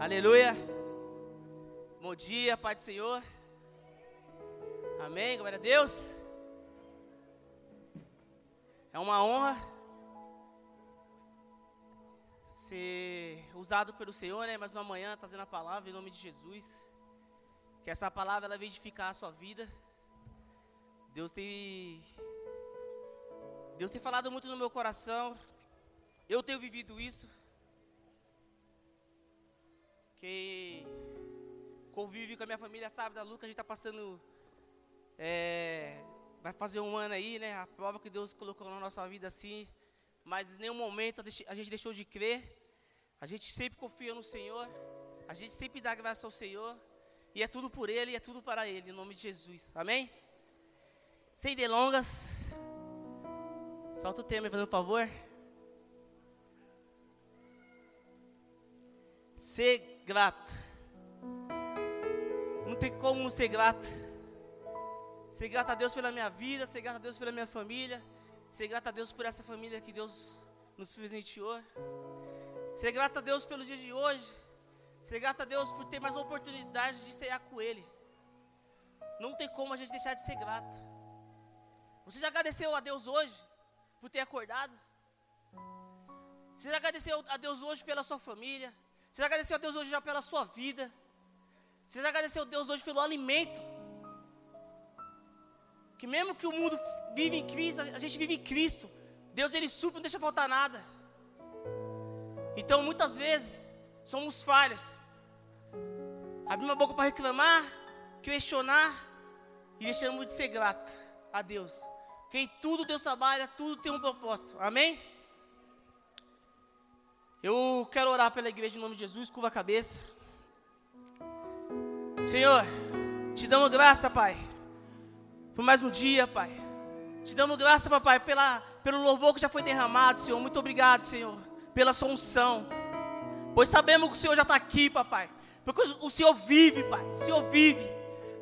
Aleluia. Bom dia, Pai do Senhor. Amém. Glória a Deus. É uma honra ser usado pelo Senhor, né? Mais uma manhã trazendo a palavra em nome de Jesus. Que essa palavra ela venha edificar a sua vida. Deus tem Deus tem falado muito no meu coração. Eu tenho vivido isso. Quem convive com a minha família sabe da Luca, a gente está passando. É, vai fazer um ano aí, né? A prova que Deus colocou na nossa vida assim. Mas em nenhum momento a gente deixou de crer. A gente sempre confia no Senhor. A gente sempre dá graça ao Senhor. E é tudo por Ele e é tudo para Ele, em nome de Jesus. Amém? Sem delongas. Solta o tema, fazendo um favor. Ser grato. Não tem como não ser grato. Ser grato a Deus pela minha vida, ser grato a Deus pela minha família, ser grato a Deus por essa família que Deus nos presenteou. Ser grato a Deus pelo dia de hoje. Ser grato a Deus por ter mais oportunidade de cear com Ele. Não tem como a gente deixar de ser grato. Você já agradeceu a Deus hoje por ter acordado? Você já agradeceu a Deus hoje pela sua família? Você já agradeceu a Deus hoje já pela sua vida? Você já agradeceu a Deus hoje pelo alimento? Que mesmo que o mundo vive em Cristo, a gente vive em Cristo. Deus ele supre, não deixa faltar nada. Então muitas vezes somos falhas. Abrimos a boca para reclamar, questionar e deixamos de ser grato a Deus. Porque em tudo Deus trabalha, tudo tem um propósito. Amém? Eu quero orar pela igreja em nome de Jesus, curva a cabeça. Senhor, te damos graça, Pai, por mais um dia, Pai. Te damos graça, Papai, pela, pelo louvor que já foi derramado, Senhor. Muito obrigado, Senhor, pela sua unção. Pois sabemos que o Senhor já está aqui, Papai. Porque o Senhor vive, Pai. O Senhor vive.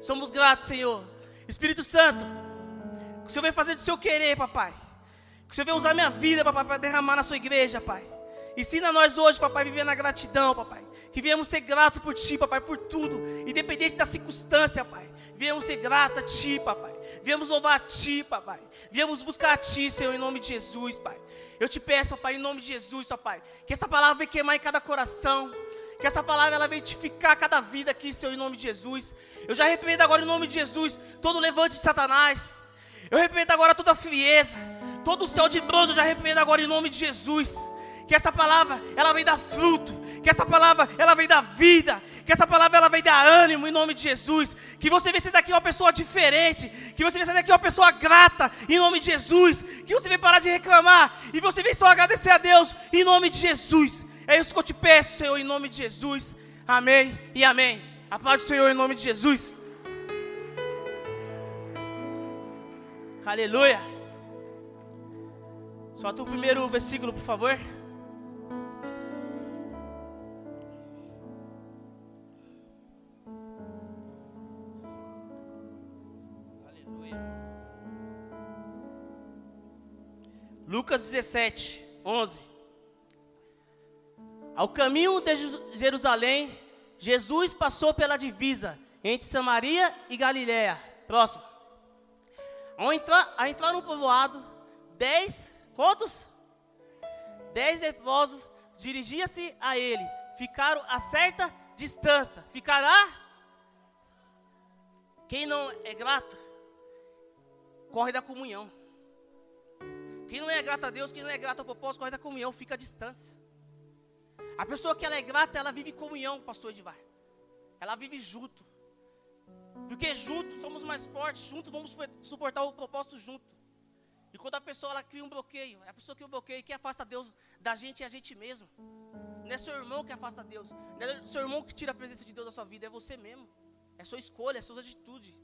Somos gratos, Senhor. Espírito Santo, que o Senhor vem fazer do seu querer, Papai. Que o Senhor vem usar minha vida, Papai, para derramar na sua igreja, Pai. Ensina nós hoje, papai, a viver na gratidão, papai. Que viemos ser gratos por ti, papai, por tudo, independente da circunstância, pai. Viemos ser gratos a ti, papai. Viemos louvar a ti, papai. Viemos buscar a ti, Senhor, em nome de Jesus, pai. Eu te peço, papai, em nome de Jesus, papai, que essa palavra venha queimar em cada coração. Que essa palavra ela venha edificar cada vida aqui, Senhor, em nome de Jesus. Eu já repreendo agora em nome de Jesus todo levante de Satanás. Eu repreendo agora toda frieza, todo o céu de bronze, eu já repreendo agora em nome de Jesus que essa palavra ela vem dar fruto, que essa palavra ela vem dar vida, que essa palavra ela vem dar ânimo em nome de Jesus, que você venha sair daqui uma pessoa diferente, que você venha sair daqui uma pessoa grata em nome de Jesus, que você venha parar de reclamar e você venha só agradecer a Deus em nome de Jesus. É isso que eu te peço, Senhor, em nome de Jesus. Amém e amém. A paz do Senhor em nome de Jesus. Aleluia. Solta o primeiro versículo, por favor. Lucas 17, 11. Ao caminho de Jerusalém, Jesus passou pela divisa entre Samaria e Galiléia. Próximo. Ao entrar, ao entrar no povoado, dez, quantos? Dez leprosos dirigia-se a ele. Ficaram a certa distância. Ficará? Quem não é grato, corre da comunhão. Quem não é grato a Deus, quem não é grato ao propósito, corre da comunhão, fica à distância. A pessoa que ela é grata, ela vive comunhão, pastor Edivar. Ela vive junto. Porque juntos somos mais fortes, juntos vamos suportar o propósito junto. E quando a pessoa ela cria um bloqueio, a pessoa que o bloqueio que afasta Deus da gente é a gente mesmo. Não é seu irmão que afasta Deus. Não é seu irmão que tira a presença de Deus da sua vida, é você mesmo. É sua escolha, é sua atitude.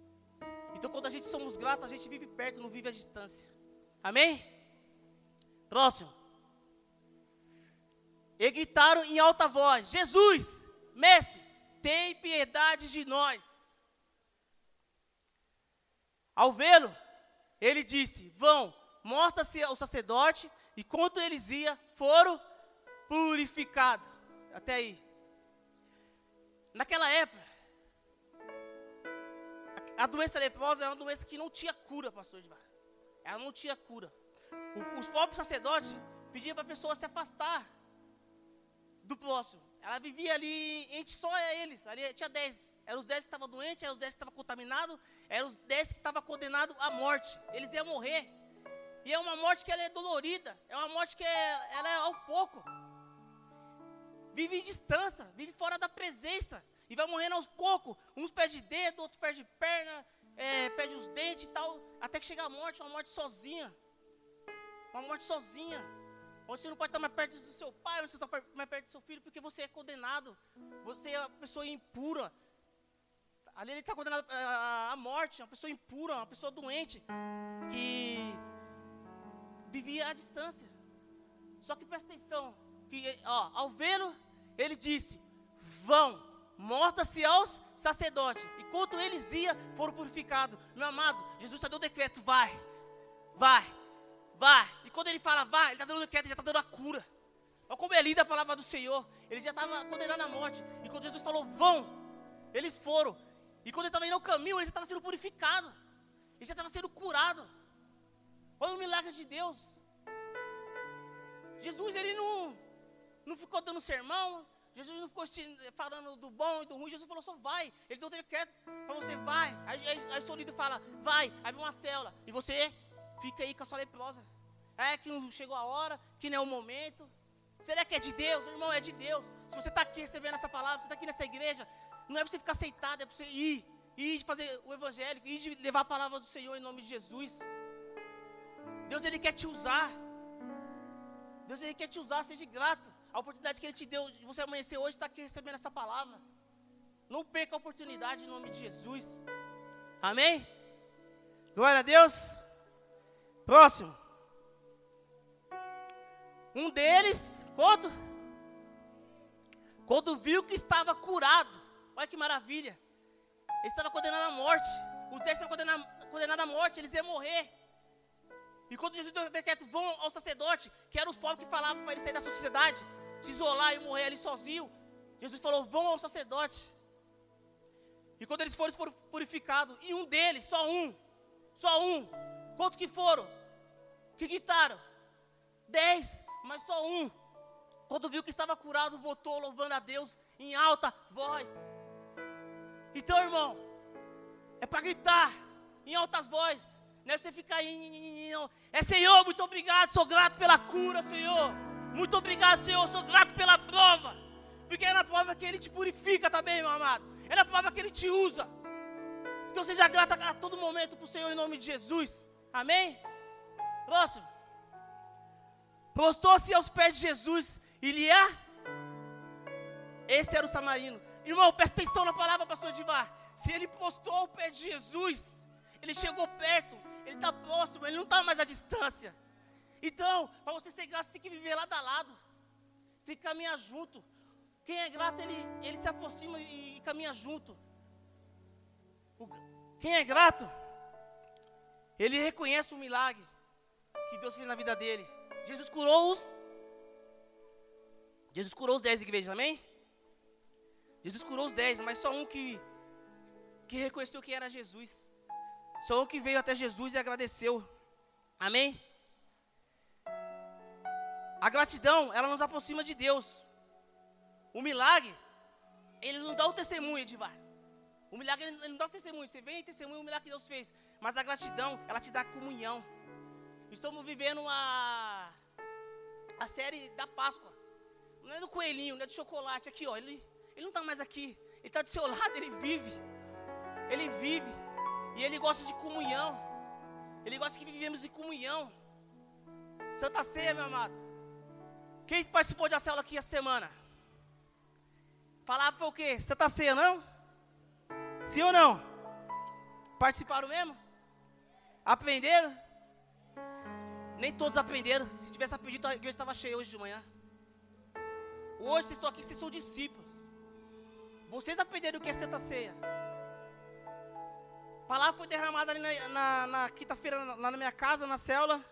Então quando a gente somos gratos, a gente vive perto, não vive à distância. Amém? Próximo. E gritaram em alta voz: Jesus, mestre, tem piedade de nós. Ao vê-lo, ele disse: Vão, mostra-se ao sacerdote, e quando eles iam, foram purificados. Até aí. Naquela época, a, doença leprosa é uma doença que não tinha cura, pastor Edvar. Ela não tinha cura. O, os próprios sacerdotes pediam para a pessoa se afastar do próximo. Ela vivia ali entre só eles. Ali tinha dez. Eram os dez que estavam doentes, eram os dez que estavam contaminados, eram os dez que estavam condenados à morte. Eles iam morrer. E é uma morte que ela é dolorida. É uma morte que é, ela é ao pouco. Vive em distância, vive fora da presença. E vai morrendo aos poucos. Uns perdem dedo, outros perdem perna, é, perde os dentes e tal. Até que chega a morte, uma morte sozinha. Uma morte sozinha. Você não pode estar mais perto do seu pai, você está mais perto do seu filho, porque você é condenado. Você é uma pessoa impura. Ali ele está condenado à morte, uma pessoa impura, uma pessoa doente, que vivia à distância. Só que presta atenção, que ó, ao vê-lo, ele disse: Vão, mostra-se aos sacerdotes. E quando eles iam, foram purificados. Meu amado, Jesus está dando decreto: vai, vai, vai. E quando ele fala vai, ele está dando o decreto, ele já está dando a cura. Olha como é linda a palavra do Senhor. Ele já estava condenado à morte. E quando Jesus falou, vão, eles foram. E quando ele estava indo ao caminho, ele já estava sendo purificado. Ele já estava sendo curado. Olha o milagre de Deus. Jesus, ele não, não ficou dando sermão. Jesus não ficou falando do bom e do ruim. Jesus falou só vai. Ele deu decreto para você, vai. Aí, aí, aí seu líder fala, vai. Vem uma célula. E você fica aí com a sua leprosa. É que não chegou a hora, que não é o momento. Será que é de Deus? Irmão, é de Deus. Se você está aqui recebendo essa palavra, você está aqui nessa igreja, não é para você ficar aceitado, é para você ir, ir de fazer o evangelho, ir de levar a palavra do Senhor em nome de Jesus. Deus ele quer te usar. Deus ele quer te usar, seja grato. A oportunidade que ele te deu de você amanhecer hoje está aqui recebendo essa palavra. Não perca a oportunidade em nome de Jesus. Amém? Glória a Deus. Próximo. Um deles, quando? Quando viu que estava curado. Olha que maravilha. Ele estava condenado à morte. Os dez estavam condenados condenado à morte, eles iam morrer. E quando Jesus deu o decreto, vão ao sacerdote, que eram os pobres que falavam para ele sair da sociedade, se isolar e morrer ali sozinho. Jesus falou, vão ao sacerdote. E quando eles foram purificados, e um deles, só um, só um, quanto que foram? Que gritaram? Dez, mas só um. Quando viu que estava curado, voltou louvando a Deus em alta voz. Então, irmão, é para gritar em altas vozes. Não é você ficar aí. É Senhor, muito obrigado, sou grato pela cura, Senhor. Muito obrigado, Senhor, sou grato pela prova. Porque é na prova que Ele te purifica também, meu amado. É na prova que Ele te usa. Então seja grato a todo momento para o Senhor em nome de Jesus. Amém? Próximo. Prostou-se aos pés de Jesus e lhe é. Esse era o samarino. Irmão, presta atenção na palavra, pastor Divar. Se ele postou ao pé de Jesus, ele chegou perto, ele está próximo, ele não está mais à distância. Então, para você ser grato, você tem que viver lado a lado. Você tem que caminhar junto. Quem é grato, ele, ele se aproxima e, e caminha junto. O, quem é grato, ele reconhece o milagre que Deus fez na vida dele. Jesus curou os. Jesus curou os dez igrejas, amém? Jesus curou os dez, mas só um que, que reconheceu que era Jesus. Só um que veio até Jesus e agradeceu. Amém? A gratidão, ela nos aproxima de Deus. O milagre, ele não dá o testemunho, Edivar. O milagre, ele não dá o testemunho. Você vem e testemunha o milagre que Deus fez. Mas a gratidão, ela te dá comunhão. Estamos vivendo a, a série da Páscoa. Não é do coelhinho, não é do chocolate. Aqui, ó. Ele, ele não está mais aqui. Ele está do seu lado, ele vive. Ele vive. E ele gosta de comunhão. Ele gosta que vivemos em comunhão. Santa Ceia, meu amado. Quem participou de célula aqui essa semana? Palavra foi o quê? Santa Ceia, não? Sim ou não? Participaram mesmo? Aprenderam? Nem todos aprenderam. Se tivesse aprendido, a igreja estava cheia hoje de manhã. Hoje vocês estão aqui, vocês são discípulos. Vocês aprenderam o que é Santa Ceia. A palavra foi derramada ali na, na, na quinta-feira, lá na minha casa, na célula.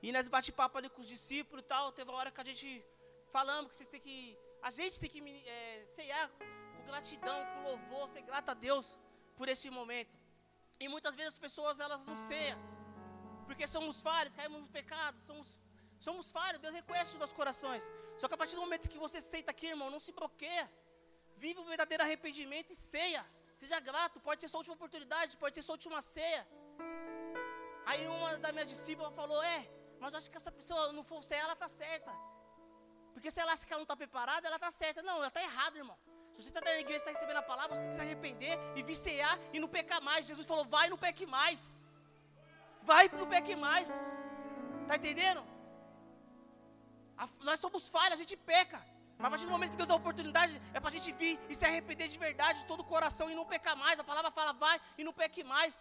E nós bate-papo ali com os discípulos e tal. Teve uma hora que a gente falamos que vocês têm que. A gente tem que é, ceiar gratidão, com louvor, ser grato a Deus por esse momento. E muitas vezes as pessoas elas não ceiam, porque somos falhos, caímos nos pecados, somos, somos falhos, Deus reconhece os nossos corações. Só que a partir do momento que você aceita aqui, irmão, não se bloqueia. Vive o verdadeiro arrependimento e ceia. Seja grato, pode ser sua última oportunidade, pode ser sua última ceia. Aí uma das minhas discípulas falou: É, mas acho que essa pessoa não for ceia, ela está certa. Porque se ela acha que ela não está preparada, ela está certa. Não, ela está errada, irmão. Se você está da igreja e está recebendo a palavra, você tem que se arrepender e vicear e não pecar mais. Jesus falou: vai não peque mais. Vai não peque mais. Está entendendo? A, nós somos falhos, a gente peca. Mas a partir do momento que Deus dá a oportunidade, é para a gente vir e se arrepender de verdade, de todo o coração e não pecar mais. A palavra fala, vai e não peque mais.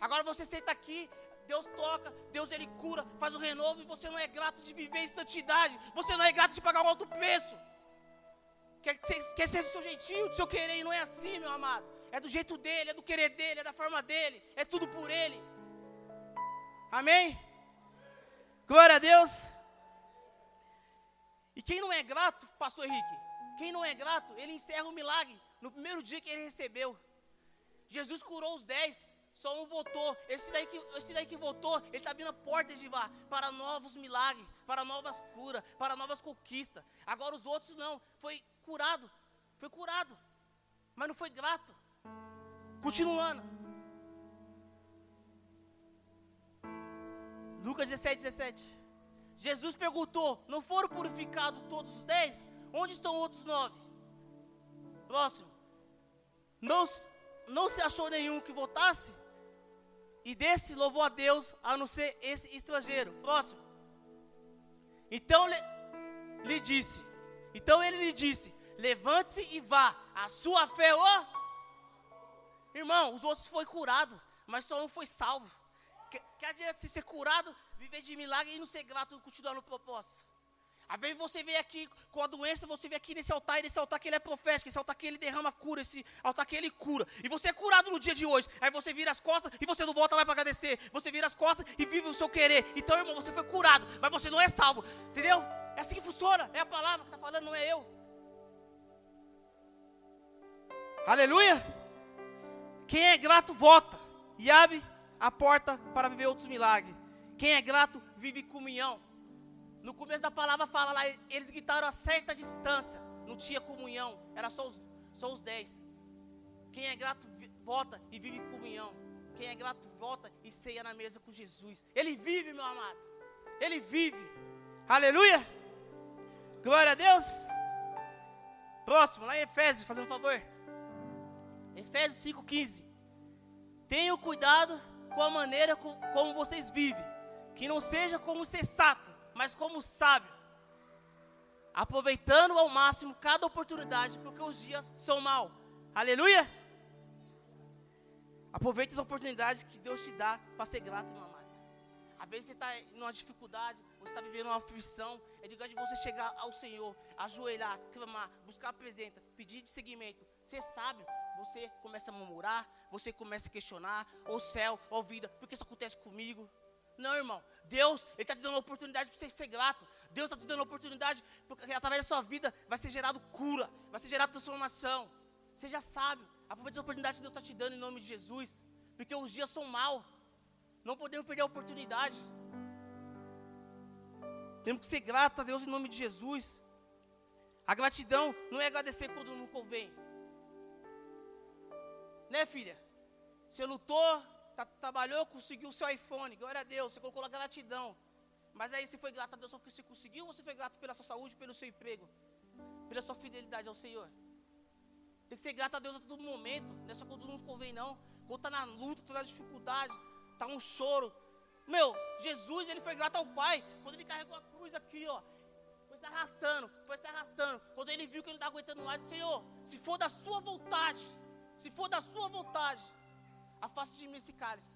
Agora você senta aqui, Deus toca, Deus ele cura, faz o renovo e você não é grato de viver em santidade. Você não é grato de pagar um alto preço. Quer, quer ser do seu jeitinho, do seu querer, e não é assim, meu amado. É do jeito dele, é do querer dele, é da forma dele, é tudo por ele. Amém? Glória a Deus. E quem não é grato, pastor Henrique, quem não é grato, ele encerra o milagre no primeiro dia que ele recebeu. Jesus curou os dez, só um voltou. Esse daí que, esse daí que voltou, ele está abrindo portas de vá para novos milagres, para novas curas, para novas conquistas. Agora os outros não, foi curado, foi curado, mas não foi grato. Continuando. Lucas 17, 17. Jesus perguntou: Não foram purificados todos os dez? Onde estão outros nove? Próximo. Não, não se achou nenhum que voltasse? E desse louvou a Deus, a não ser esse estrangeiro. Próximo. Então lhe, lhe disse: Então ele lhe disse: Levante-se e vá, a sua fé, ó. Irmão, os outros foi curado, mas só um foi salvo. Que, que adianta se ser curado viver de milagre e não ser grato e continuar no propósito. Às vezes você vem aqui com a doença, você vem aqui nesse altar, e nesse altar que ele é profético, esse altar que ele derrama cura, esse altar que ele cura. E você é curado no dia de hoje. Aí você vira as costas e você não volta mais para agradecer. Você vira as costas e vive o seu querer. Então, irmão, você foi curado, mas você não é salvo. Entendeu? É assim que funciona. É a palavra que está falando, não é eu. Aleluia. Quem é grato, volta. E abre a porta para viver outros milagres. Quem é grato vive comunhão. No começo da palavra fala lá, eles gritaram a certa distância. Não tinha comunhão, era só os, só os dez. Quem é grato volta e vive comunhão. Quem é grato volta e ceia na mesa com Jesus. Ele vive, meu amado. Ele vive. Aleluia. Glória a Deus. Próximo, lá em Efésios, fazendo um favor. Efésios 5,15. Tenham cuidado com a maneira como vocês vivem que não seja como sensato, mas como sábio, aproveitando ao máximo cada oportunidade, porque os dias são maus. Aleluia! Aproveite as oportunidades que Deus te dá para ser grato, amado. Às vezes você está numa dificuldade, você está vivendo uma aflição. É de de você chegar ao Senhor, ajoelhar, clamar, buscar a presença, pedir de seguimento, ser sábio. Você começa a murmurar, você começa a questionar, ou céu, ou vida, por que isso acontece comigo? Não, irmão. Deus, Ele está te dando a oportunidade para você ser grato. Deus está te dando a oportunidade, porque através da sua vida vai ser gerado cura, vai ser gerado transformação. Seja sábio. Aproveite a oportunidade que Deus está te dando em nome de Jesus. Porque os dias são maus. Não podemos perder a oportunidade. Temos que ser gratos a Deus em nome de Jesus. A gratidão não é agradecer quando não convém. Né, filha? Você lutou, tá, trabalhou, conseguiu o seu iPhone, glória a Deus, você colocou a gratidão. Mas aí você foi grato a Deus só porque você conseguiu ou você foi grato pela sua saúde, pelo seu emprego, pela sua fidelidade ao Senhor? Tem que ser grato a Deus a todo momento, não é só quando nos convém não. Quando está na luta, está na dificuldade, está um choro. Meu, Jesus, ele foi grato ao Pai, quando ele carregou a cruz aqui, ó. Foi se arrastando, foi se arrastando. Quando ele viu que ele não estava aguentando mais, Senhor, se for da sua vontade, se for da sua vontade, Afaste de mim esse cálice.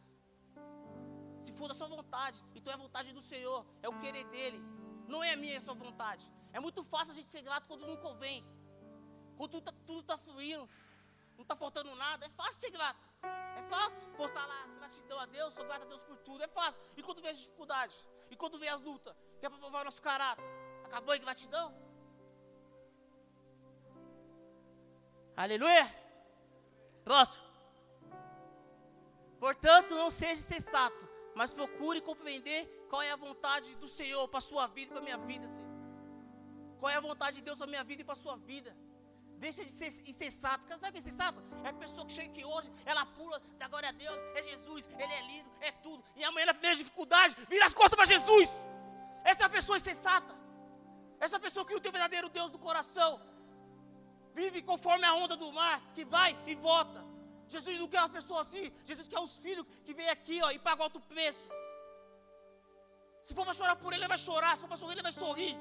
Se for da sua vontade, então é a vontade do Senhor, é o querer dele. Não é a minha, é a sua vontade. É muito fácil a gente ser grato quando não convém. Quando tudo está tá fluindo, não está faltando nada, é fácil ser grato. É fácil postar lá gratidão a Deus, sou grato a Deus por tudo, é fácil. E quando vem as dificuldades, e quando vem as lutas, que é para provar o nosso caráter, acabou em gratidão? Aleluia. Próximo. Portanto, não seja sensato, mas procure compreender qual é a vontade do Senhor para a sua vida e para a minha vida, Senhor. Qual é a vontade de Deus para a minha vida e para a sua vida. Deixa de ser insensato. Sabe o que é insensato? É a pessoa que chega aqui hoje, ela pula, dá glória a Deus, é Jesus, ele é lindo, é tudo. E amanhã, na primeira dificuldade, vira as costas para Jesus. Essa é a pessoa insensata. Essa é a pessoa que não tem o verdadeiro Deus no coração. Vive conforme a onda do mar, que vai e volta. Jesus não quer uma pessoa assim. Jesus quer os filhos que vêm aqui ó, e pagam alto preço. Se for para chorar por ele, ele vai chorar. Se for para sorrir, ele vai sorrir.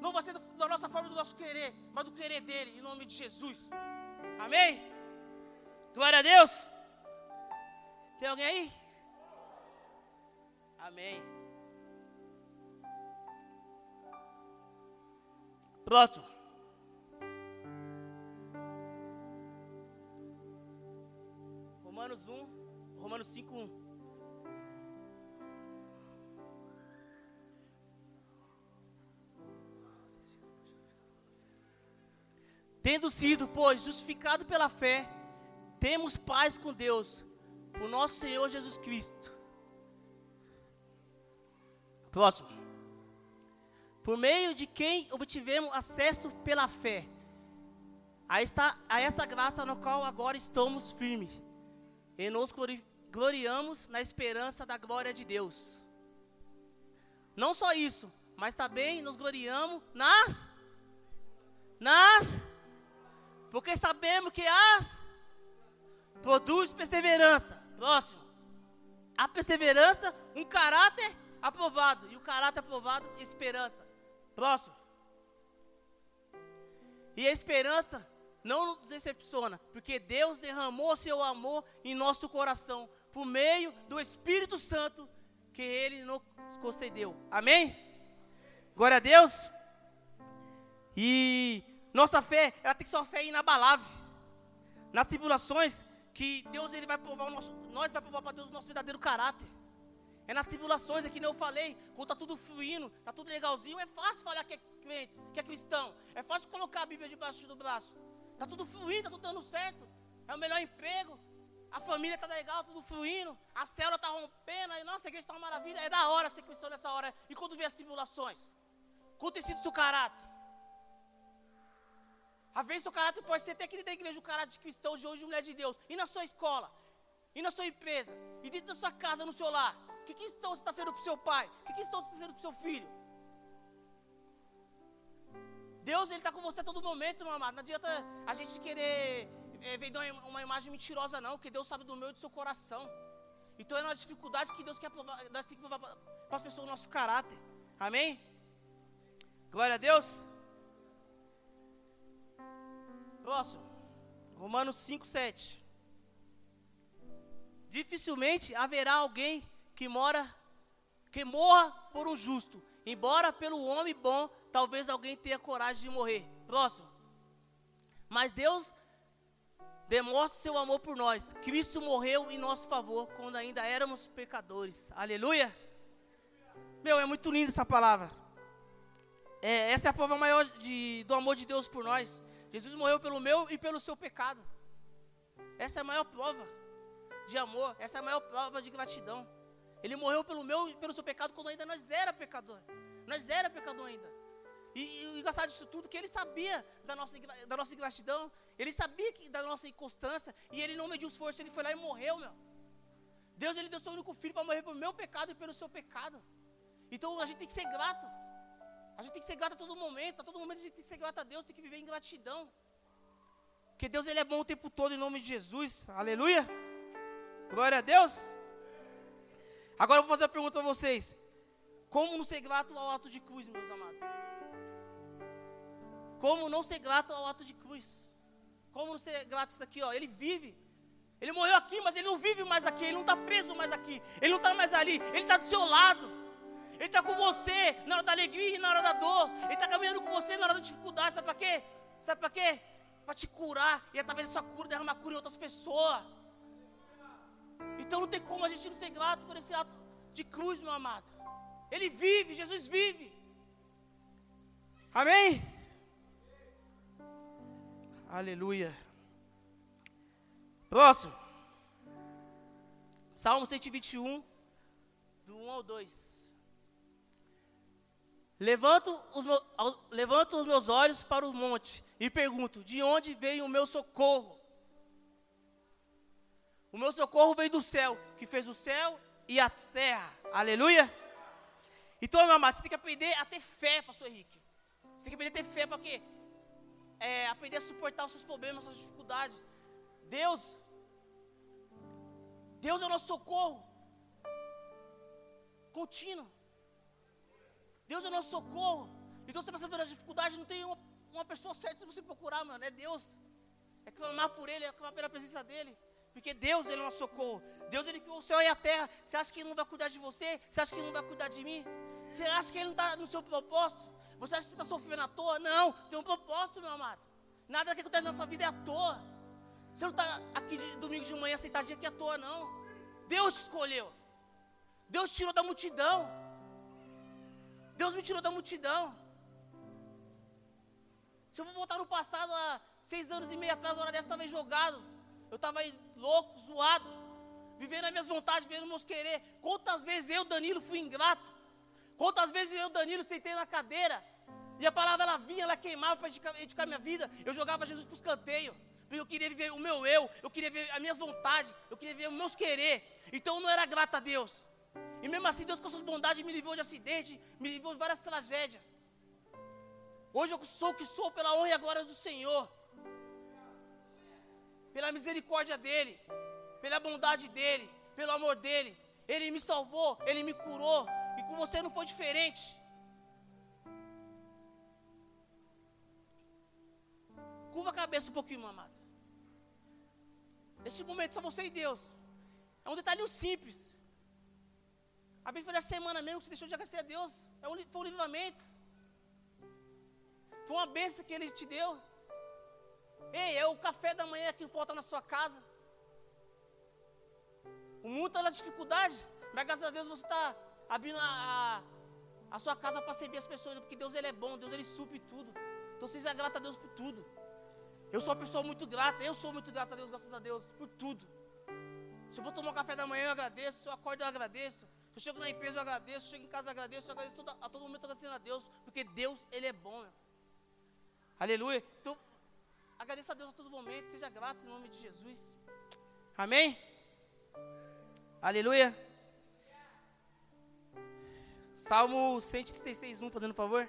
Não vai ser da nossa forma, do nosso querer, mas do querer dele, em nome de Jesus. Amém? Glória a Deus. Tem alguém aí? Amém. Próximo. Romanos 1, Romanos 5, 1. Tendo sido, pois, justificado pela fé, temos paz com Deus, por nosso Senhor Jesus Cristo. Próximo. Por meio de quem obtivemos acesso pela fé a esta, a esta graça no qual agora estamos firmes, e nos gloriamos na esperança da glória de Deus. Não só isso, mas também nos gloriamos nas nas porque sabemos que as produz perseverança. Próximo. A perseverança, um caráter aprovado. E o caráter aprovado, esperança. Próximo. E a esperança não nos decepciona, porque Deus derramou seu amor em nosso coração por meio do Espírito Santo que Ele nos concedeu. Amém? Glória a Deus. E nossa fé, ela tem que ser uma fé inabalável. Nas tribulações, que Deus ele vai provar o nosso, nós vai provar para Deus o nosso verdadeiro caráter. É nas tribulações, é que nem eu falei, quando está tudo fluindo, está tudo legalzinho, é fácil falar que é crente, que é cristão. É fácil colocar a Bíblia debaixo do braço. Está tudo fluindo, está tudo dando certo. É o melhor emprego. A família está legal, tudo fluindo. A célula está rompendo. Aí, nossa, a igreja está uma maravilha. É da hora ser cristão nessa hora. E quando vê as tribulações? Quando tem sido seu caráter? Às vezes seu caráter pode ser até aquele da igreja, o caráter de cristão de hoje, mulher de Deus. E na sua escola, e na sua empresa, e dentro da sua casa, no seu lar. Que cristão você está sendo para o seu pai? Que cristão você está sendo para o seu filho? Deus, Ele está com você a todo momento, meu amado. Não adianta a gente querer é, vender uma imagem mentirosa, não, porque Deus sabe do meu e do seu coração. Então é uma dificuldade que Deus quer provar, nós temos que provar para as pessoas o nosso caráter. Amém? Glória a Deus. Próximo. Romanos 5, 7. Dificilmente haverá alguém que mora, que morra por um justo. Embora pelo homem bom, talvez alguém tenha coragem de morrer. Próximo. Mas Deus demonstra seu amor por nós. Cristo morreu em nosso favor quando ainda éramos pecadores. Aleluia. Meu, é muito linda essa palavra. É, essa é a prova maior de, do amor de Deus por nós. Jesus morreu pelo meu e pelo seu pecado. Essa é a maior prova de amor, essa é a maior prova de gratidão. Ele morreu pelo meu e pelo seu pecado quando ainda nós era pecador. Nós era pecador ainda. E, e engraçado disso tudo que ele sabia da nossa, da nossa ingratidão, ele sabia que, da nossa inconstância, e ele não mediu esforço, ele foi lá e morreu, meu. Deus ele deu seu único filho para morrer pelo meu pecado e pelo seu pecado. Então a gente tem que ser grato. A gente tem que ser grato a todo momento, a todo momento a gente tem que ser grato a Deus, tem que viver em gratidão. Porque Deus ele é bom o tempo todo em nome de Jesus. Aleluia. Glória a Deus. Agora eu vou fazer a pergunta a vocês. Como não ser grato ao ato de cruz, meus amados? Como não ser grato ao ato de cruz? Como não ser grato a isso aqui, ó? Ele vive. Ele morreu aqui, mas ele não vive mais aqui. Ele não está preso mais aqui. Ele não está mais ali. Ele está do seu lado. Ele está com você na hora da alegria e na hora da dor. Ele está caminhando com você na hora da dificuldade. Sabe para quê? Sabe para quê? Para te curar. E através dessa cura derramar cura em outras pessoas. Então não tem como a gente não ser grato por esse ato de cruz, meu amado. Ele vive, Jesus vive. Amém? Aleluia. Próximo. Salmo 121, do 1 ao 2. Levanto os, meus, levanto os meus olhos para o monte e pergunto: de onde veio o meu socorro? O meu socorro veio do céu, que fez o céu e a terra. Aleluia? Então, meu amado, você tem que aprender a ter fé, pastor Henrique. Você tem que aprender a ter fé para quê? É, aprender a suportar os seus problemas, as suas dificuldades. Deus, Deus é o nosso socorro contínuo. Deus é o nosso socorro. Então você passando pelas dificuldades, não tem uma, uma pessoa certa se você procurar, mano. É Deus. É clamar por Ele, é clamar pela presença dEle. Porque Deus, Ele é o nosso socorro. Deus, Ele criou o céu e a terra. Você acha que Ele não vai cuidar de você? Você acha que Ele não vai cuidar de mim? Você acha que Ele não está no seu propósito? Você acha que está sofrendo à toa? Não, tem um propósito, meu amado. Nada que acontece na sua vida é à toa. Você não está aqui de, domingo de manhã sentadinho aqui à toa, não. Deus te escolheu. Deus tirou da multidão. Deus me tirou da multidão. Se eu vou voltar no passado, há seis anos e meio atrás, a hora dessa, estava jogado. Eu estava louco, zoado, vivendo as minhas vontades, vivendo meus querer. Quantas vezes eu, Danilo, fui ingrato? Quantas vezes eu, Danilo, sentei na cadeira e a palavra ela vinha, ela queimava para edificar, minha vida. Eu jogava Jesus para os canteios. Porque eu queria viver o meu eu, eu queria ver as minhas vontades, eu queria ver os meus querer. Então eu não era grato a Deus. E mesmo assim, Deus com suas bondades me livrou de acidente, me livrou de várias tragédias. Hoje eu sou o que sou pela honra e glória do Senhor. Pela misericórdia dEle, pela bondade dEle, pelo amor dEle. Ele me salvou, Ele me curou. E com você não foi diferente. Curva a cabeça um pouquinho, mamado. Neste momento só você e Deus. É um detalhe simples. A Bíblia foi na semana mesmo que você deixou de agradecer a Deus. É um, foi um livramento. Foi uma bênção que Ele te deu. Ei, é o café da manhã que falta na sua casa. O mundo está na dificuldade. Mas graças a Deus você está abrindo a, a, a, sua casa para servir as pessoas. Porque Deus ele é bom, Deus ele supre tudo. Então seja grato a Deus por tudo. Eu sou uma pessoa muito grata, eu sou muito grata a Deus, graças a Deus, por tudo. Se eu vou tomar um café da manhã, eu agradeço. Se eu acordo, eu agradeço. Eu chego na empresa, eu agradeço. Eu chego em casa, eu agradeço. Eu agradeço a todo momento agradecendo a Deus. Porque Deus, Ele é bom. Meu. Aleluia. Então, agradeça a Deus a todo momento. Seja grato em nome de Jesus. Amém? Aleluia. Salmo 136, 1, fazendo favor.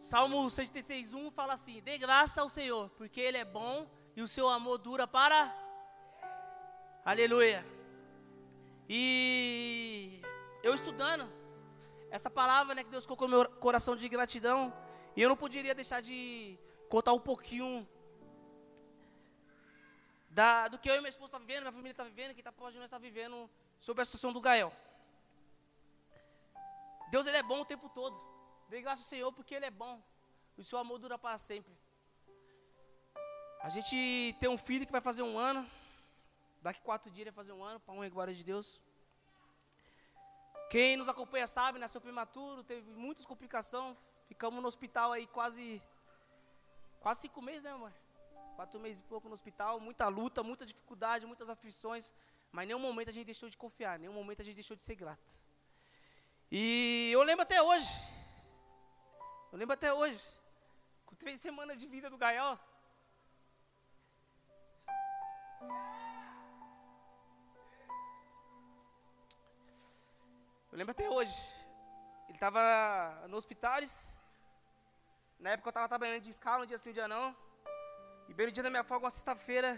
Salmo 136, fala assim: Dê graça ao Senhor, porque Ele é bom e o seu amor dura para. Aleluia. E eu estudando essa palavra né, que Deus colocou no meu coração de gratidão, e eu não poderia deixar de contar um pouquinho da, do que eu e minha esposa tá vivendo, minha família está vivendo, que está próximo está vivendo sobre a situação do Gael. Deus ele é bom o tempo todo. Dê graças ao Senhor porque Ele é bom. O seu amor dura para sempre. A gente tem um filho que vai fazer um ano. Daqui quatro dias ele vai fazer um ano, para honra e glória de Deus. Quem nos acompanha sabe, nasceu prematuro, teve muitas complicações. Ficamos no hospital aí quase. Quase cinco meses, né, mãe? Quatro meses e pouco no hospital, muita luta, muita dificuldade, muitas aflições. Mas nenhum momento a gente deixou de confiar, nenhum momento a gente deixou de ser grato. E eu lembro até hoje, eu lembro até hoje, com três semanas de vida do Gael. Eu lembro até hoje. Ele estava no hospitais. Na época eu estava trabalhando de escala, um dia sim, um dia não. E bem no dia da minha folga, uma sexta-feira,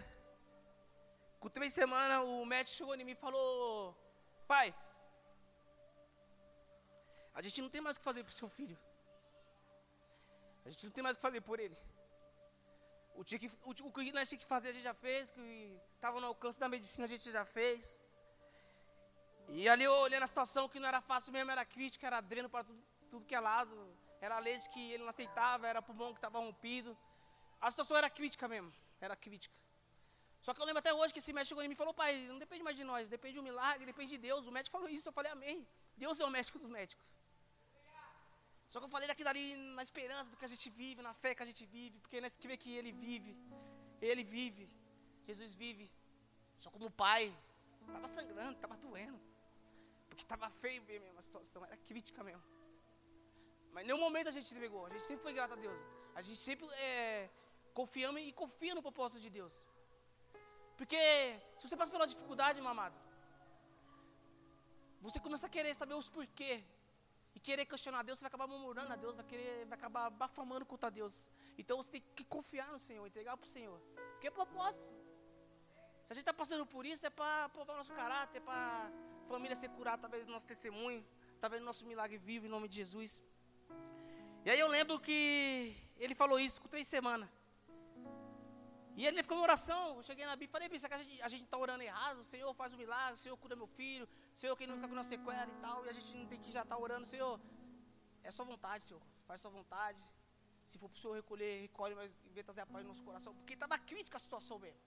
com três semanas, o médico chegou em mim e falou: Pai, a gente não tem mais o que fazer para o seu filho. A gente não tem mais o que fazer por ele. O, que, o, o que nós tínhamos que fazer a gente já fez, que estava no alcance da medicina a gente já fez. E ali eu olhando a situação que não era fácil mesmo, era crítica, era dreno para tudo, tudo que é lado. Era leite que ele não aceitava, era pulmão que estava rompido. A situação era crítica mesmo, era crítica. Só que eu lembro até hoje que esse médico chegou em mim e falou, pai, não depende mais de nós, depende do milagre, depende de Deus. O médico falou isso, eu falei, amém. Deus é o médico dos médicos. Só que eu falei daquilo ali na esperança do que a gente vive, na fé que a gente vive, porque nós que que Ele vive, Ele vive, Jesus vive. Só como pai, estava sangrando, estava doendo, porque estava feio mesmo a situação, era crítica mesmo. Mas em nenhum momento a gente entregou, a gente sempre foi grato a Deus. A gente sempre é, confiamos e confia no propósito de Deus. Porque se você passa pela dificuldade, meu amado, você começa a querer saber os porquê. E querer questionar Deus, você vai acabar murmurando a Deus, vai, querer, vai acabar bafamando contra Deus. Então você tem que confiar no Senhor, entregar para o Senhor. Porque é propósito. Se a gente está passando por isso, é para provar nosso caráter, é para a família ser curada através do nosso testemunho, através do nosso milagre vivo, em nome de Jesus. E aí eu lembro que ele falou isso com três semanas. E ele ficou em oração. Eu cheguei na Bíblia e falei, Bíblia, a gente está orando errado? O Senhor faz o um milagre, o Senhor cura meu filho, o Senhor que não fica com nossa sequela e tal. E a gente não tem que já estar tá orando, Senhor. É sua vontade, Senhor. Faz sua vontade. Se for para o Senhor recolher, recolhe, mas vem trazer a paz no nosso coração. Porque estava crítica a situação mesmo.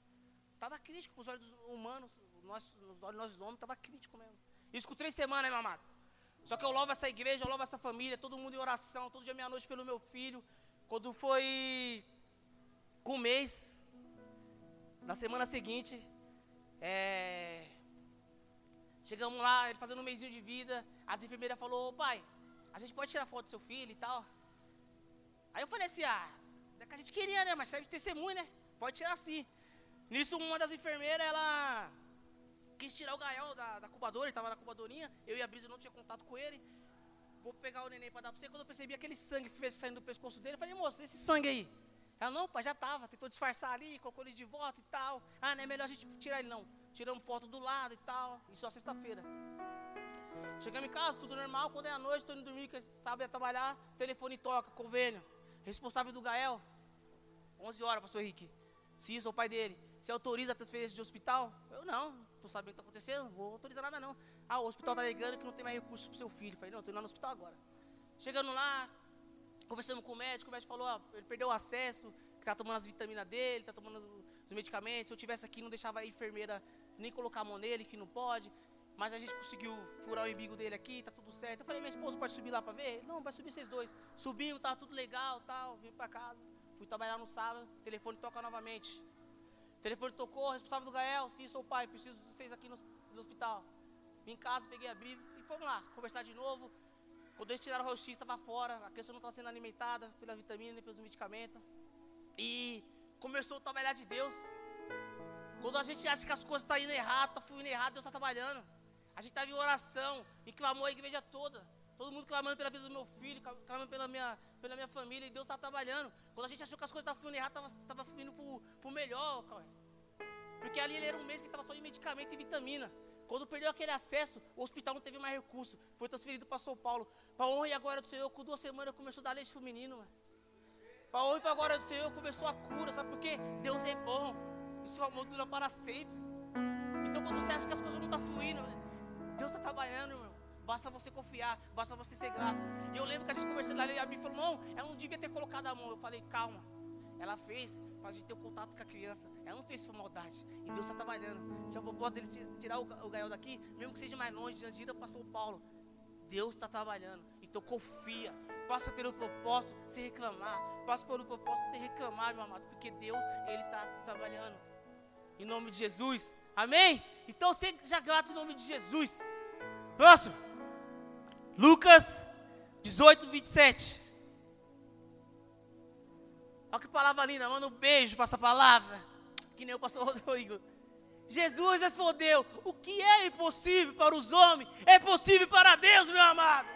Estava crítico com os olhos humanos, nós, os olhos dos homens, estava crítico mesmo. Isso com três semanas, meu amado. Só que eu louvo essa igreja, eu louvo essa família, todo mundo em oração, todo dia meia-noite pelo meu filho. Quando foi um mês, na semana seguinte, é, chegamos lá, ele fazendo um mêsinho de vida, as enfermeiras falou, pai, a gente pode tirar foto do seu filho e tal. Aí eu falei assim, ah, é que a gente queria, né? Mas serve de testemunho, né? Pode tirar sim. Nisso, uma das enfermeiras, ela quis tirar o Gael da, da cubadora, ele estava na cubadorinha, eu e a Brisa não tinha contato com ele. Vou pegar o neném para dar para você. Quando eu percebi aquele sangue saindo do pescoço dele, eu falei, moço, esse sangue aí, ela, não, pai, já estava, tentou disfarçar ali, colocou ele de volta e tal. Ah, não é melhor a gente tirar ele, não. Tiramos foto do lado e tal. Isso só sexta-feira. Chegamos em casa, tudo normal. Quando é a noite, estou indo dormir, sabe ia trabalhar. Telefone toca, convênio. Responsável do Gael. 11 horas, pastor Henrique. Sim, sou o pai dele. Você autoriza a transferência de hospital? Eu não, estou sabendo o que está acontecendo, não vou autorizar nada não. Ah, o hospital está ligando que não tem mais recurso para o seu filho. falei, não, estou indo lá no hospital agora. Chegando lá, Conversando com o médico, o médico falou, ó, ele perdeu o acesso, que tá tomando as vitaminas dele, tá tomando os medicamentos. Se eu tivesse aqui, não deixava a enfermeira nem colocar a mão nele, que não pode. Mas a gente conseguiu furar o embigo dele aqui, tá tudo certo. Eu falei, minha esposa pode subir lá para ver? Não, vai subir vocês dois. Subimos, tá tudo legal, tal, vim para casa. Fui trabalhar no sábado, telefone toca novamente. O telefone tocou, responsável do Gael, sim, sou o pai, preciso de vocês aqui no, no hospital. Vim em casa, peguei a Bíblia e fomos lá, conversar de novo. Quando eles tiraram o raio-x, estava fora, a criança não estava sendo alimentada pela vitamina nem pelos medicamentos. E começou a trabalhar de Deus. Quando a gente acha que as coisas estão tá indo errado, estão tá fluindo errado, Deus está trabalhando. A gente estava em oração, e clamou a igreja toda. Todo mundo clamando pela vida do meu filho, clamando pela minha, pela minha família, e Deus está trabalhando. Quando a gente achou que as coisas estavam fluindo errado, estava fluindo para o melhor, Porque ali ele era um mês que estava só de medicamento e vitamina. Quando perdeu aquele acesso, o hospital não teve mais recurso. Foi transferido para São Paulo. Para honra e agora do Senhor, com duas semanas começou a dar leite feminino. Para honra e para agora do Senhor, começou a cura. Sabe por quê? Deus é bom. E seu amor dura para sempre. Então quando você acha que as coisas não estão tá fluindo, Deus está trabalhando, irmão. Basta você confiar, basta você ser grato. E eu lembro que a gente conversando ali, a Bíblia falou, não, ela não devia ter colocado a mão. Eu falei, calma. Ela fez para a gente ter um contato com a criança. Ela não fez por maldade. E Deus está trabalhando. Se é o propósito dele tirar o, o Gael daqui, mesmo que seja mais longe, de Andira para São Paulo, Deus está trabalhando. Então confia. Passa pelo propósito sem reclamar. Passa pelo propósito sem reclamar, meu amado. Porque Deus, Ele está trabalhando. Em nome de Jesus. Amém? Então seja grato em nome de Jesus. Próximo. Lucas 18, 27. Olha que palavra linda, manda um beijo para essa palavra. Que nem o pastor Rodrigo. Jesus respondeu: O que é impossível para os homens é possível para Deus, meu amado.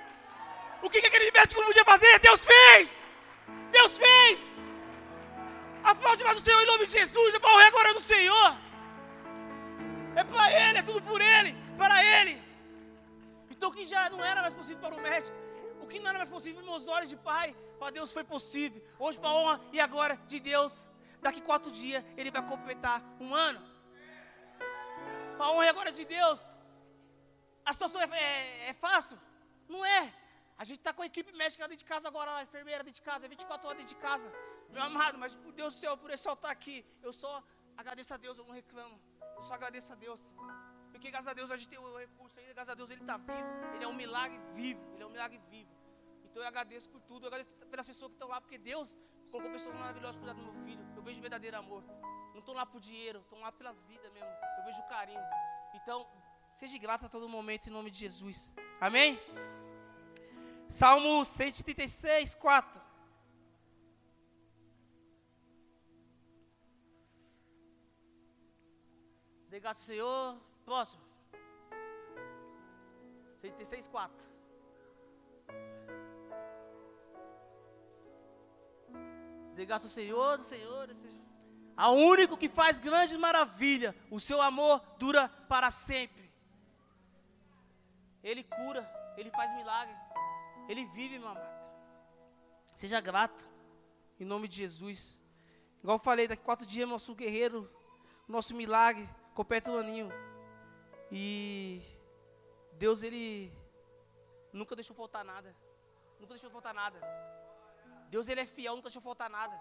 O que, que aquele médico não podia fazer? Deus fez! Deus fez! Aplaude mais o Senhor em nome de Jesus, é o agora do Senhor. É para Ele, é tudo por Ele, para Ele. Então o que já não era mais possível para o médico, o que não era mais possível meus olhos de pai, para Deus foi possível. Hoje para a honra e agora de Deus. Daqui quatro dias ele vai completar um ano. Para a honra e agora de Deus. A situação é, é, é fácil? Não é. A gente está com a equipe médica dentro de casa agora, a enfermeira dentro de casa, 24 horas dentro de casa. Meu amado, mas por Deus do céu, por esse altar aqui, eu só Agradeça a Deus, eu não reclamo. Eu só agradeço a Deus. Porque graças a Deus a gente tem o recurso aí, graças a Deus ele está vivo. Ele é um milagre vivo. Ele é um milagre vivo. Então eu agradeço por tudo. Eu agradeço pelas pessoas que estão lá, porque Deus colocou pessoas maravilhosas para cuidar do meu filho. Eu vejo verdadeiro amor. Não estou lá por dinheiro, estou lá pelas vidas mesmo. Eu vejo carinho. Então, seja grato a todo momento em nome de Jesus. Amém? Salmo 136, 4. Dê graças ao Senhor. Próximo. 136, 4. Dê graças ao Senhor, Senhor, Senhor. Ao único que faz grandes maravilhas. O seu amor dura para sempre. Ele cura, ele faz milagre. Ele vive, meu amado. Seja grato. Em nome de Jesus. Igual eu falei, daqui a quatro dias, nosso guerreiro, nosso milagre, completa o aninho. E Deus, Ele nunca deixou faltar nada. Nunca deixou faltar nada. Deus, Ele é fiel, nunca deixou faltar nada.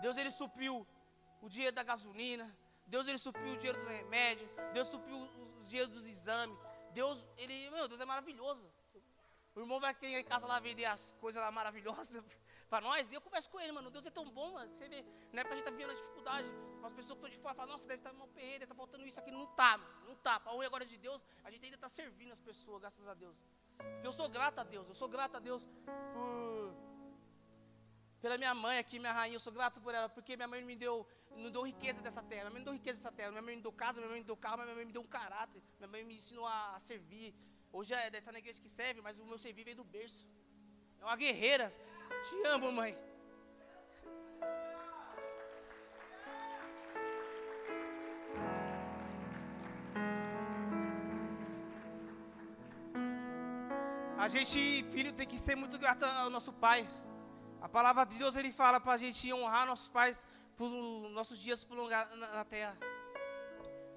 Deus, Ele supriu o dinheiro da gasolina. Deus, Ele supriu o dinheiro dos remédios. Deus supriu o dinheiro dos exames. Deus, Ele, meu Deus, é maravilhoso. O irmão vai querer em casa lá vender as coisas lá maravilhosas para nós. E eu converso com ele, mano. Deus é tão bom, mano. Você vê, na época a gente tá vivendo a dificuldade. As pessoas que estão de fora falam, nossa, deve estar tá mal perreiro, deve estar tá faltando isso aqui. Não tá. Não tá. Para hoje agora de Deus, a gente ainda está servindo as pessoas, graças a Deus. Porque eu sou grato a Deus. Eu sou grato a Deus por pela minha mãe aqui, minha rainha, eu sou grato por ela, porque minha mãe me deu, não deu riqueza dessa terra, minha mãe me deu riqueza dessa terra, minha mãe me deu casa, minha mãe me deu carro, minha mãe me deu um caráter, minha mãe me ensinou a servir, Hoje é, estar na igreja que serve, mas o meu servir veio do berço. É uma guerreira. Te amo, mãe. A gente, filho, tem que ser muito grato ao nosso pai. A palavra de Deus ele fala para a gente honrar nossos pais por nossos dias prolongar na, na terra.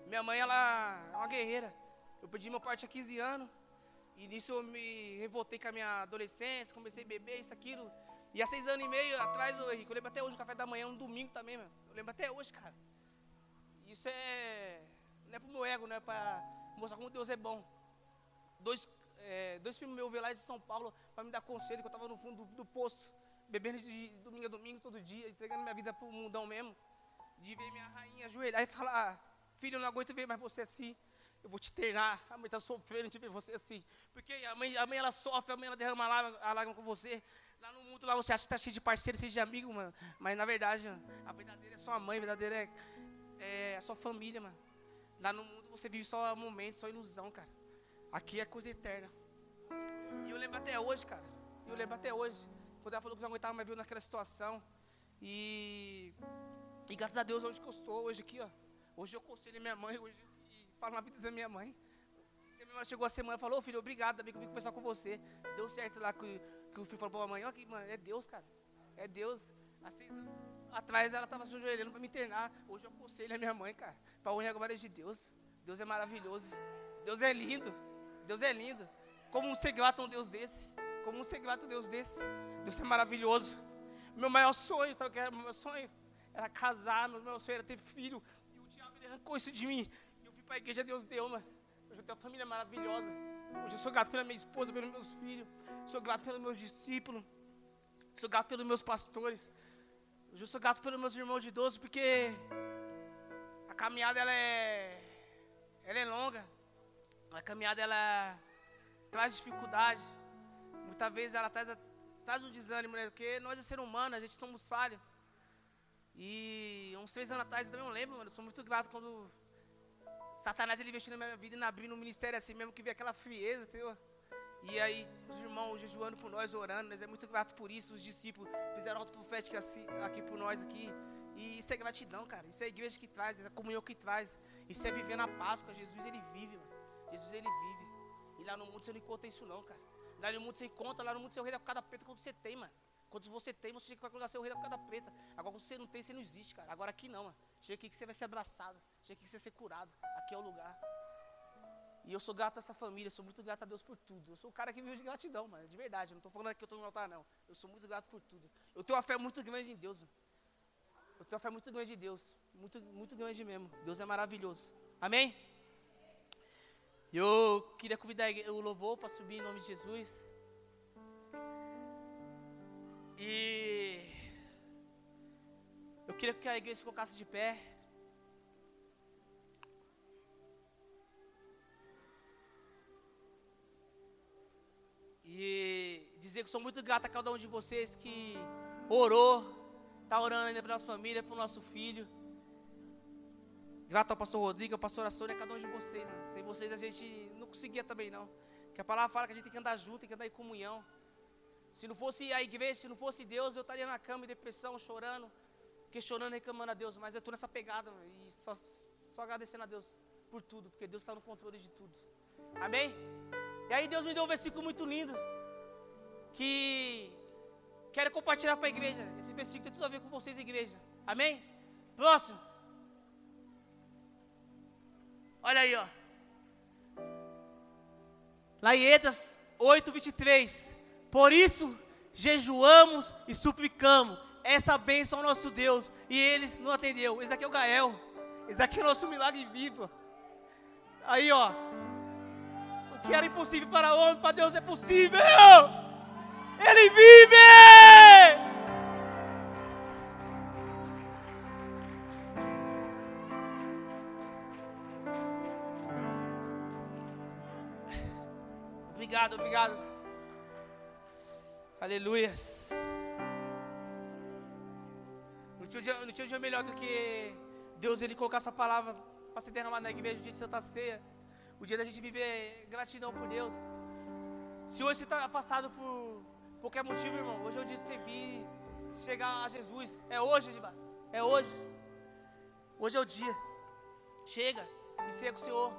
Minha mãe, ela é uma guerreira. Eu perdi meu pai tinha 15 anos. E nisso eu me revoltei com a minha adolescência, comecei a beber, isso, aquilo. E há seis anos e meio atrás, eu, Henrique, eu lembro até hoje o café da manhã, um domingo também, meu. Eu lembro até hoje, cara. Isso é. Não é pro meu ego, não é pra mostrar como Deus é bom. Dois, é, dois primos meus veio lá de São Paulo para me dar conselho, que eu estava no fundo do, do posto, bebendo de domingo a domingo, todo dia, entregando minha vida pro mundão mesmo. De ver minha rainha ajoelhar e falar: Filho, eu não aguento ver mais você assim eu vou te internar, a mãe está sofrendo de ver você assim. Porque a mãe, a mãe ela sofre, a mãe ela derrama a lágrima com você. Lá no mundo lá você acha que está cheio de parceiros, cheio de amigos, mano. Mas na verdade, a verdadeira é sua mãe, a verdadeira é, é a sua família, mano. Lá no mundo você vive só momentos, só ilusão, cara. Aqui é coisa eterna. E eu lembro até hoje, cara. Eu lembro até hoje. Quando ela falou que não aguentava mais ver naquela situação. E, e graças a Deus hoje que eu estou, hoje aqui, ó. Hoje eu conselho minha mãe, hoje falo na vida da minha mãe. Mãe chegou a semana e falou, filho, obrigado, também que eu vim conversar com você. Deu certo lá que, que o filho falou para a mãe, ó, mano, é Deus, cara. É Deus. Há seis anos atrás ela estava se ajoelhando para me internar. Hoje eu aconselho a minha mãe, cara, para honrar agora de Deus. Deus é maravilhoso. Deus é lindo. Deus é lindo. Como um ser grato a um Deus desse. Como um ser grato a um Deus desse. Deus é maravilhoso. Meu maior sonho, sabe o que era? Meu sonho era casar, meu maior sonho era ter filho. E o diabo ele arrancou isso de mim para a igreja Deus deu, mano. Hoje eu tenho uma família maravilhosa. Hoje eu sou grato pela minha esposa, pelos meus filhos. Sou grato pelos meus discípulos. Sou grato pelos meus pastores. Hoje eu sou grato pelos meus irmãos de idoso, porque a caminhada ela é, ela é longa. A caminhada ela traz dificuldade. Muitas vezes ela traz, traz um desânimo, né? Porque nós é ser humano, a gente somos falhos. E uns três anos atrás eu também não lembro, mano. Eu sou muito grato quando Satanás ele investiu na minha vida e abrindo um ministério assim mesmo que vê aquela frieza, entendeu? E aí os irmãos jejuando por nós, orando, nós é muito grato por isso. Os discípulos fizeram auto profética assim, aqui por nós aqui. E isso é gratidão, cara. Isso é a igreja que traz, é a comunhão que traz. Isso é viver na Páscoa. Jesus ele vive, mano. Jesus ele vive. E lá no mundo você não encontra isso não, cara. Lá no mundo você encontra, lá no mundo você é rei da cada preta quando você tem, mano. Quando você tem, você chega para colocar seu rei da cada preta. Agora quando você não tem, você não existe, cara. Agora aqui não, mano. Chega aqui que você vai ser abraçado. Chega aqui que você vai ser curado. Aqui é o lugar. E eu sou grato a essa família, sou muito grato a Deus por tudo. Eu sou o cara que vive de gratidão, mano, de verdade. Eu não estou falando que eu estou no altar, não. Eu sou muito grato por tudo. Eu tenho uma fé muito grande em Deus, mano. Eu tenho uma fé muito grande de Deus. Muito, muito grande mesmo. Deus é maravilhoso. Amém? Eu queria convidar o louvor para subir em nome de Jesus. E eu queria que a igreja se colocasse de pé. E dizer que sou muito grato a cada um de vocês que orou, está orando ainda para nossa família, para o nosso filho. Grato ao pastor Rodrigo, ao pastor Sônia, a cada um de vocês. Mano. Sem vocês a gente não conseguia também não. Que a palavra fala que a gente tem que andar junto, tem que andar em comunhão. Se não fosse a igreja, se não fosse Deus, eu estaria na cama em depressão, chorando, questionando, reclamando a Deus. Mas eu estou nessa pegada e só, só agradecendo a Deus por tudo, porque Deus está no controle de tudo. Amém? E aí Deus me deu um versículo muito lindo que quero compartilhar para a igreja. Esse versículo tem tudo a ver com vocês, igreja. Amém? Próximo. Olha aí, ó. Edas 8, 23. Por isso, jejuamos e suplicamos essa bênção ao nosso Deus. E eles não atendeu. Esse aqui é o Gael. Esse aqui é o nosso milagre vivo. Aí, ó. O que era impossível para o homem, para Deus é possível. Ele vive! Obrigado, obrigado. Aleluias. Não tinha, um dia, não tinha um dia melhor do que Deus ele colocar essa palavra para se derramar na igreja, o dia de Santa Ceia. O dia da gente viver gratidão por Deus. Se hoje você está afastado por qualquer motivo, irmão, hoje é o dia de você vir, chegar a Jesus. É hoje. É hoje. Hoje é o dia. Chega e seja com o Senhor.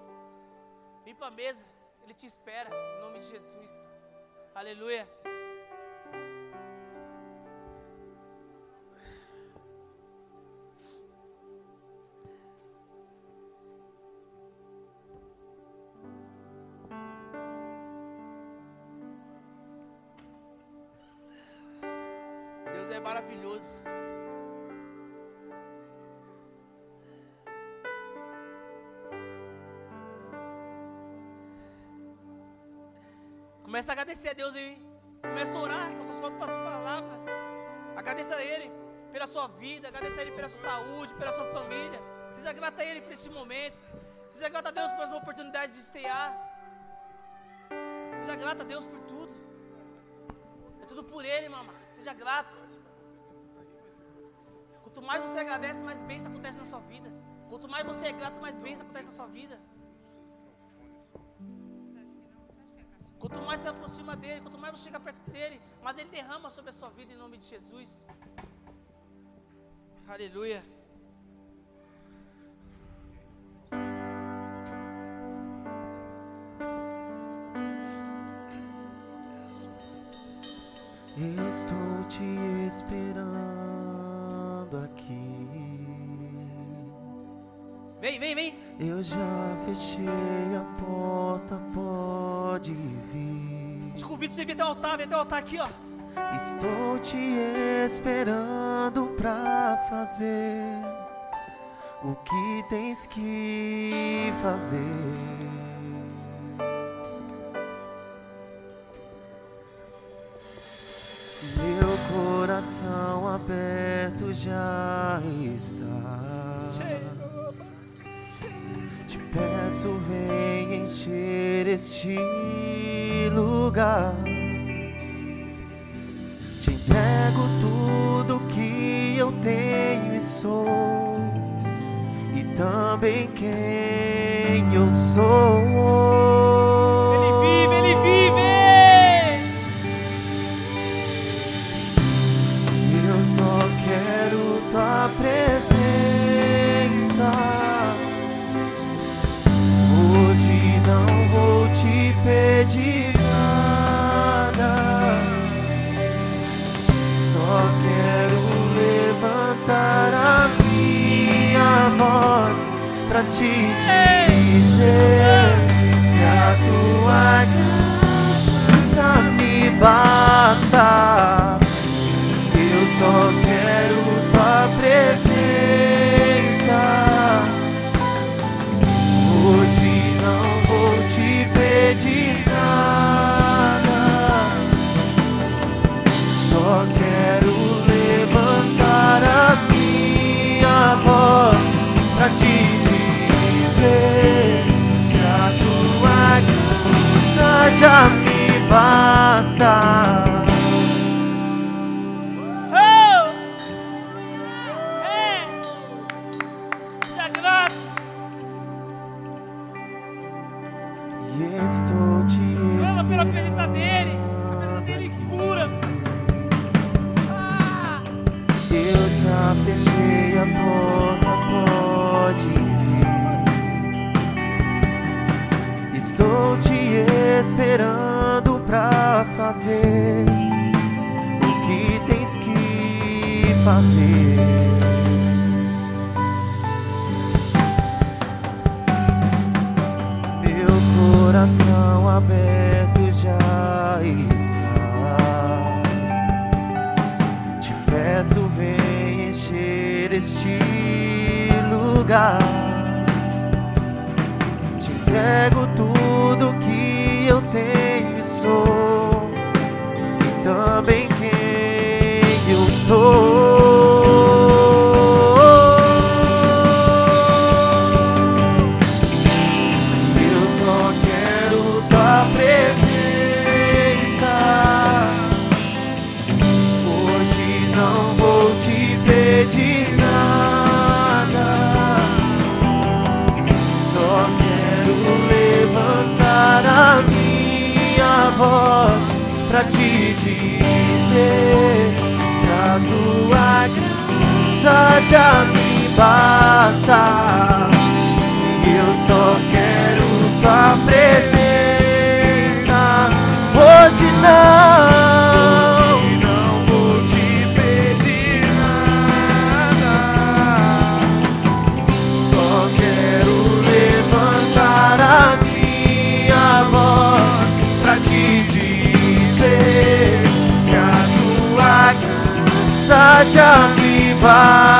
Vem para a mesa. Ele te espera. Em nome de Jesus. Aleluia. Maravilhoso. Começa a agradecer a Deus aí. Começa a orar com suas próprias palavras. Agradeça a Ele pela sua vida. Agradeça a Ele pela sua saúde, pela sua família. Seja grata a Ele por esse momento. Seja grata a Deus por essa oportunidade de cear. Seja grata a Deus por tudo. É tudo por Ele, mamãe. Seja grata. Quanto mais você agradece, mais bênção acontece na sua vida. Quanto mais você é grato, mais bênção acontece na sua vida. Quanto mais você aproxima dele, quanto mais você chega perto dele, mais ele derrama sobre a sua vida em nome de Jesus. Aleluia. Estou te esperando Eu já fechei a porta, pode vir. Te convido você vir até o altar, vem até o altar aqui, ó. Estou te esperando pra fazer o que tens que fazer. Meu coração aberto já está. Este lugar. Te entrego tudo que eu tenho e sou, e também quem eu sou. Pedir nada. Só quero levantar a minha voz pra te dizer que a tua graça já me basta. Eu só quero já me basta. esperando pra fazer o que tens que fazer. Meu coração aberto já está. Te peço, vem encher este lugar. Te entrego soul. já me basta. Eu só quero tua presença. Hoje não. Hoje não vou te pedir nada. Só quero levantar a minha voz pra te dizer que a tua graça já me basta.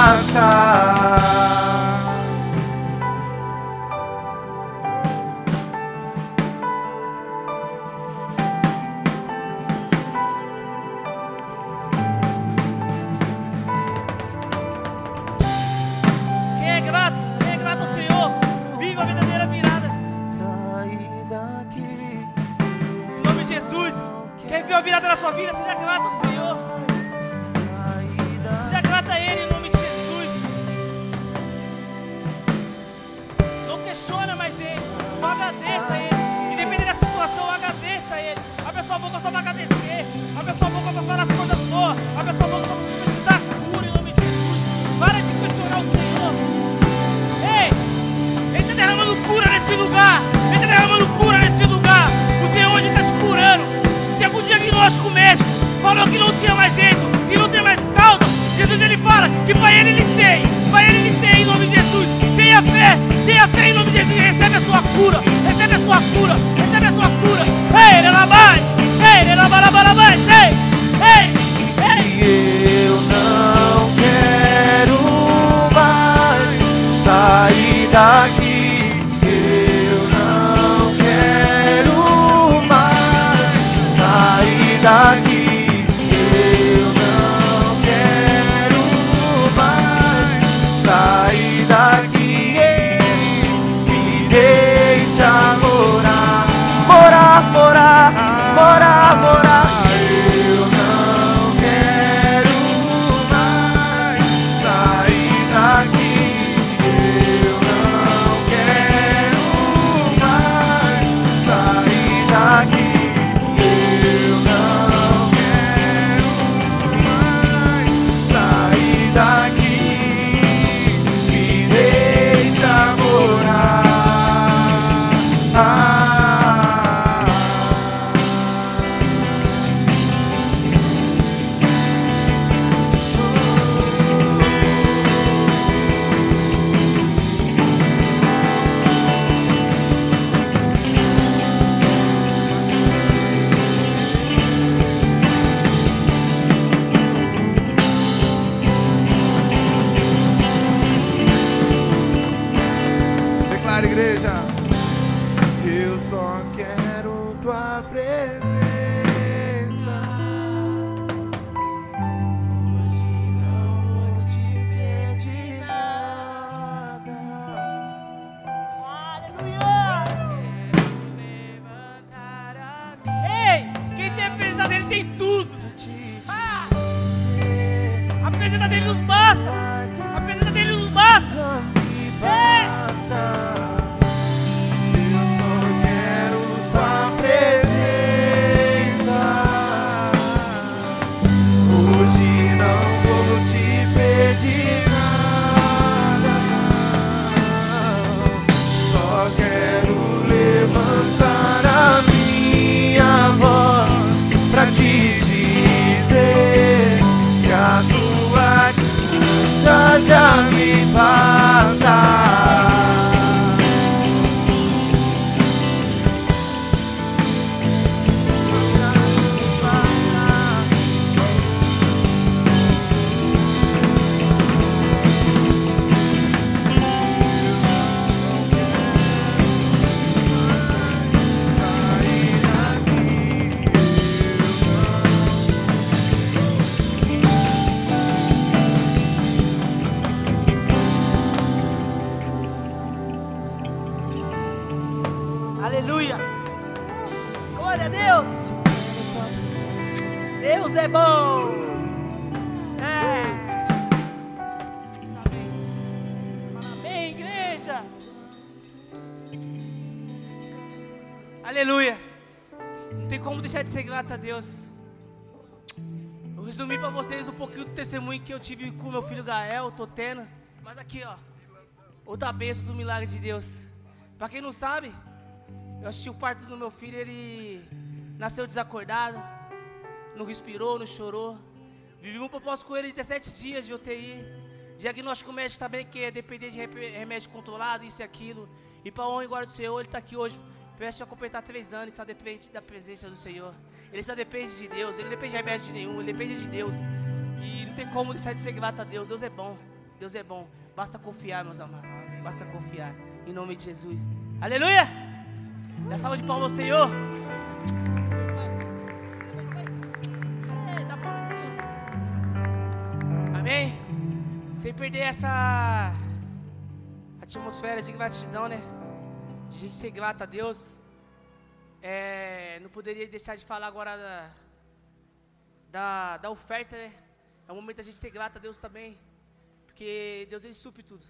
A Deus. Eu resumi para vocês um pouquinho do testemunho que eu tive com meu filho Gael, tô tendo. Mas aqui, ó. Outra bênção do milagre de Deus. Para quem não sabe, eu assisti o parto do meu filho, ele nasceu desacordado, não respirou, não chorou. Vivi um propósito com ele 17 dias de UTI. Diagnóstico médico também, que é depender de remédio controlado, isso e aquilo. E para honra e glória do Senhor, ele está aqui hoje, prestes a completar três anos, só depende da presença do Senhor. Ele só depende de Deus, ele não depende de remédio nenhum, ele depende de Deus. E não tem como deixar de ser grato a Deus. Deus é bom, Deus é bom. Basta confiar, meus amados. Basta confiar. Em nome de Jesus. Aleluia! Dá salva de palmas ao Senhor. Amém? Sem perder essa atmosfera de gratidão, né? De gente ser grata a Deus. É, não poderia deixar de falar agora da, da, da oferta, né? É o momento da gente ser grata a Deus também. Porque Deus ele supre tudo.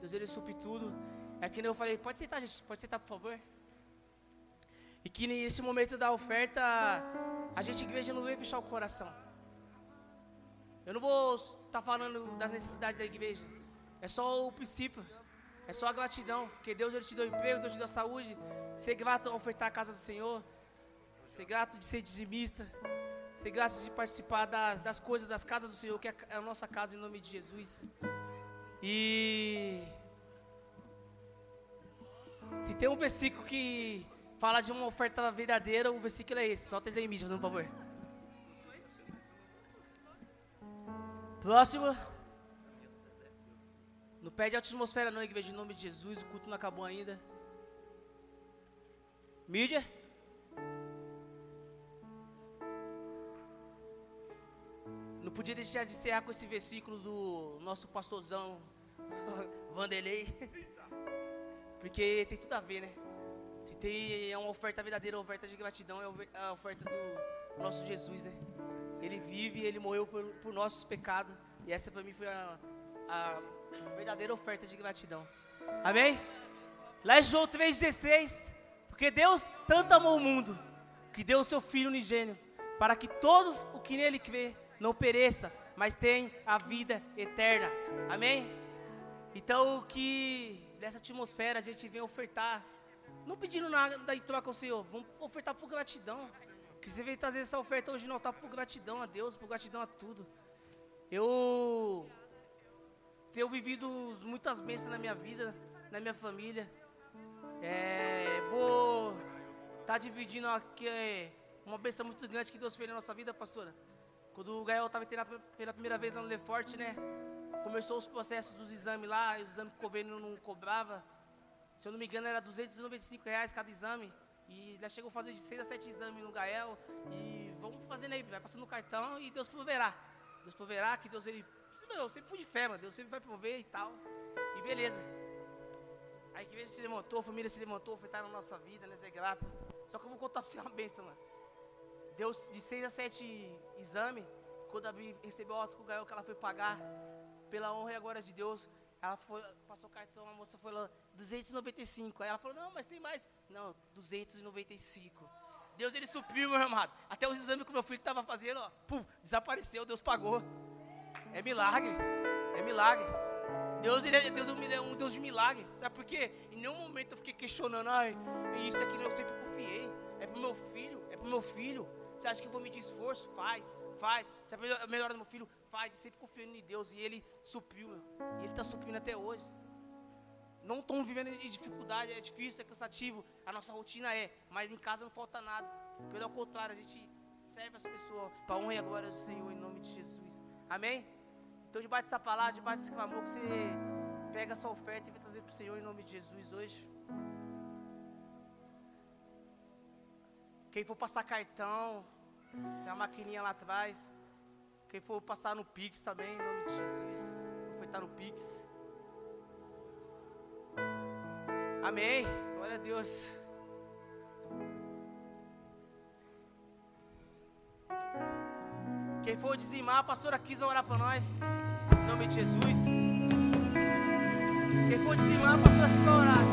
Deus ele supre tudo. É que nem eu falei, pode sentar, gente, pode sentar, por favor. E que nesse momento da oferta, a gente igreja não veio fechar o coração. Eu não vou estar tá falando das necessidades da igreja. É só o princípio. É só a gratidão. Porque Deus ele te deu emprego, Deus te deu saúde. Ser grato a ofertar a casa do Senhor. Ser grato de ser dizimista. Ser grato de participar das, das coisas das casas do Senhor, que é a nossa casa em nome de Jesus. E se tem um versículo que fala de uma oferta verdadeira, o versículo é esse. Solta esse aí, mídia, por favor. Próximo. Não pede a atmosfera não, igreja, em nome de Jesus. O culto não acabou ainda. Mídia. Não podia deixar de encerrar com esse versículo do nosso pastorzão Vanderlei. Porque tem tudo a ver, né? Se tem é uma oferta verdadeira, oferta de gratidão, é a oferta do nosso Jesus, né? Ele vive, ele morreu por, por nossos pecados. E essa para mim foi a, a, verdadeira oferta de gratidão. Amém? Lá em João 3,16. Porque Deus tanto amou o mundo, que deu o seu Filho unigênio, para que todos o que nele crê não pereça, mas tenham a vida eterna. Amém? Então, que dessa atmosfera a gente vem ofertar, não pedindo nada em troca ao Senhor, vamos ofertar por gratidão. Que você vem trazer essa oferta hoje no altar por gratidão a Deus, por gratidão a tudo. Eu tenho vivido muitas bênçãos na minha vida, na minha família. É, vou estar tá dividindo aqui é, uma bênção muito grande que Deus fez na nossa vida, pastora. Quando o Gael estava internado pela primeira vez lá no Leforte, né? Começou os processos dos exames lá, os exames que o governo não cobrava. Se eu não me engano, era 295 reais cada exame. E já chegou a fazer de 6 a 7 exames no Gael. E vamos fazendo aí, vai passando o cartão e Deus proverá. Deus proverá, que Deus ele. Eu sempre fui de fé, mano. Deus sempre vai prover e tal. E beleza. A igreja se levantou, a família se levantou, foi estar na nossa vida, né? Grato. Só que eu vou contar pra você uma bênção, mano. Deus de 6 a 7 exames. Quando a Bíblia recebeu a ordem com o Gael que ela foi pagar, pela honra e agora de Deus, ela foi, passou o cartão, a moça falou 295. Aí ela falou, não, mas tem mais. Não, 295. Deus ele supriu, meu amado. Até os exames que meu filho estava fazendo, ó, pum, desapareceu, Deus pagou. É milagre. É milagre. Deus, ele é, Deus é um Deus de milagre. Sabe por quê? Em nenhum momento eu fiquei questionando, ai, isso aqui eu sempre confiei. É pro meu filho, é pro meu filho. Você acha que eu vou medir esforço? Faz, faz. Você é melhor do meu filho? Faz. E sempre confiando em Deus. E Ele supriu. E Ele está suprindo até hoje. Não estamos vivendo em dificuldade, é difícil, é cansativo. A nossa rotina é, mas em casa não falta nada. Pelo contrário, a gente serve as pessoas para honra e glória do Senhor em nome de Jesus. Amém? Então, debaixo dessa palavra, debaixo desse clamor, que você pega a sua oferta e vai trazer para o Senhor em nome de Jesus hoje. Quem for passar cartão, tem uma maquininha lá atrás. Quem for passar no Pix também, em nome de Jesus. Ofertar no Pix. Amém. Glória a Deus. Quem for dizimar, a pastora quis orar para nós. Em nome de Jesus. Quem for dizimar, a Cris vai orar.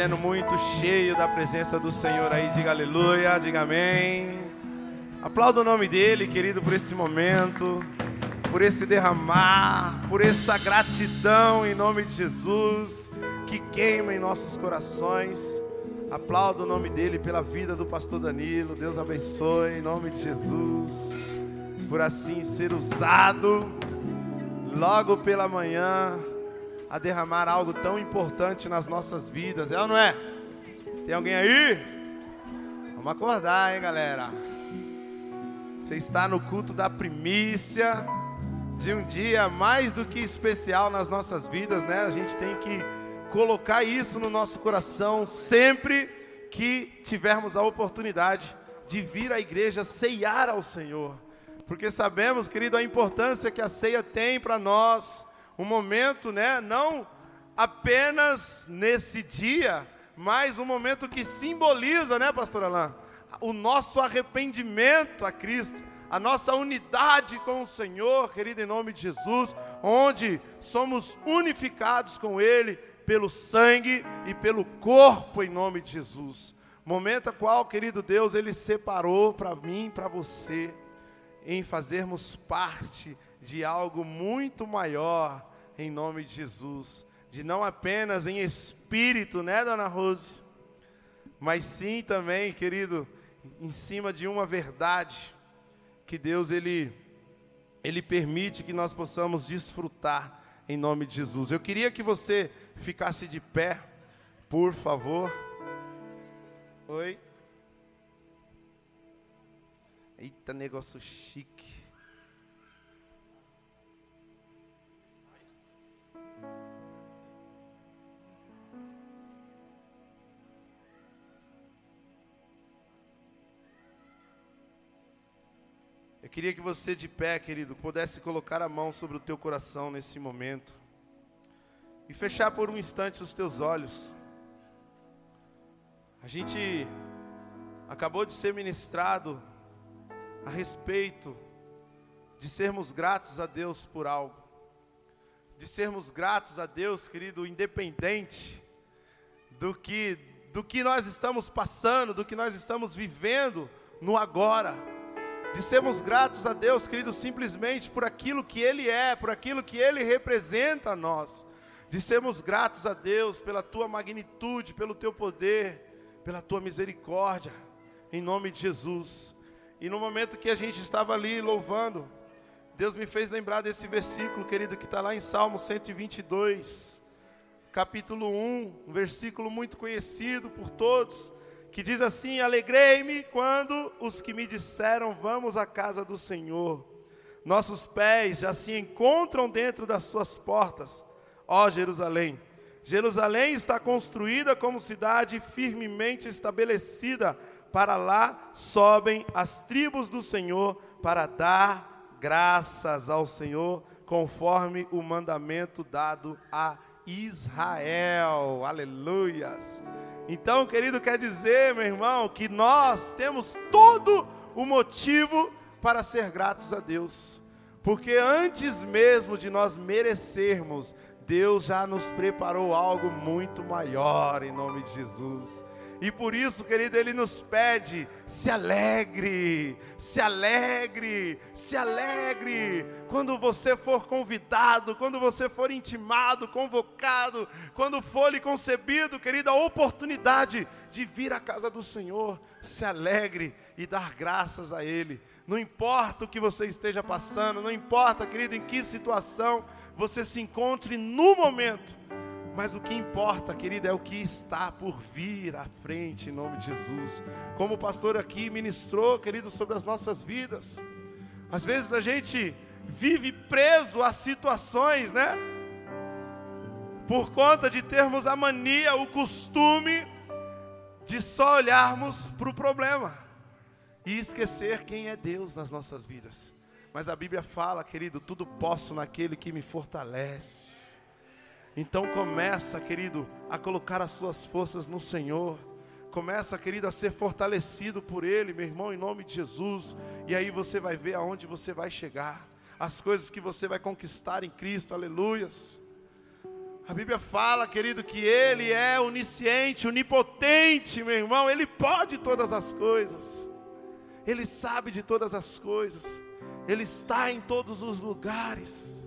Sendo muito cheio da presença do Senhor aí, diga aleluia, diga amém. Aplauda o nome dele, querido, por esse momento, por esse derramar, por essa gratidão em nome de Jesus que queima em nossos corações. Aplauda o nome dele pela vida do pastor Danilo. Deus abençoe em nome de Jesus. Por assim ser usado logo pela manhã a derramar algo tão importante nas nossas vidas, é ou não é? Tem alguém aí? Vamos acordar, hein, galera? Você está no culto da primícia de um dia mais do que especial nas nossas vidas, né? A gente tem que colocar isso no nosso coração sempre que tivermos a oportunidade de vir à igreja ceiar ao Senhor. Porque sabemos, querido, a importância que a ceia tem para nós, um momento, né, não apenas nesse dia, mas um momento que simboliza, né, pastor Alain, o nosso arrependimento a Cristo, a nossa unidade com o Senhor, querido, em nome de Jesus, onde somos unificados com Ele pelo sangue e pelo corpo, em nome de Jesus. Momento a qual, querido Deus, Ele separou para mim, para você, em fazermos parte de algo muito maior, em nome de Jesus. De não apenas em espírito, né, dona Rose? Mas sim também, querido, em cima de uma verdade que Deus ele ele permite que nós possamos desfrutar em nome de Jesus. Eu queria que você ficasse de pé, por favor. Oi. Eita, negócio chique. Eu queria que você de pé, querido, pudesse colocar a mão sobre o teu coração nesse momento e fechar por um instante os teus olhos. A gente acabou de ser ministrado a respeito de sermos gratos a Deus por algo, de sermos gratos a Deus, querido, independente do que do que nós estamos passando, do que nós estamos vivendo no agora de sermos gratos a Deus, querido, simplesmente por aquilo que Ele é, por aquilo que Ele representa a nós. de sermos gratos a Deus pela tua magnitude, pelo teu poder, pela tua misericórdia, em nome de Jesus. E no momento que a gente estava ali louvando, Deus me fez lembrar desse versículo, querido, que está lá em Salmo 122, capítulo 1, um versículo muito conhecido por todos, que diz assim: Alegrei-me quando os que me disseram, vamos à casa do Senhor. Nossos pés já se encontram dentro das suas portas ó Jerusalém. Jerusalém está construída como cidade firmemente estabelecida. Para lá sobem as tribos do Senhor para dar graças ao Senhor, conforme o mandamento dado a Israel. Aleluias. Então, querido, quer dizer, meu irmão, que nós temos todo o motivo para ser gratos a Deus. Porque antes mesmo de nós merecermos, Deus já nos preparou algo muito maior em nome de Jesus. E por isso, querido, Ele nos pede: se alegre, se alegre, se alegre. Quando você for convidado, quando você for intimado, convocado, quando for lhe concebido, querido, a oportunidade de vir à casa do Senhor, se alegre e dar graças a Ele. Não importa o que você esteja passando, não importa, querido, em que situação você se encontre no momento, mas o que importa, querido, é o que está por vir à frente, em nome de Jesus. Como o pastor aqui ministrou, querido, sobre as nossas vidas. Às vezes a gente vive preso a situações, né? Por conta de termos a mania, o costume de só olharmos para o problema e esquecer quem é Deus nas nossas vidas. Mas a Bíblia fala, querido, tudo posso naquele que me fortalece. Então começa, querido, a colocar as suas forças no Senhor. Começa, querido, a ser fortalecido por Ele, meu irmão, em nome de Jesus. E aí você vai ver aonde você vai chegar. As coisas que você vai conquistar em Cristo, aleluias. A Bíblia fala, querido, que Ele é onisciente, onipotente, meu irmão. Ele pode todas as coisas. Ele sabe de todas as coisas. Ele está em todos os lugares.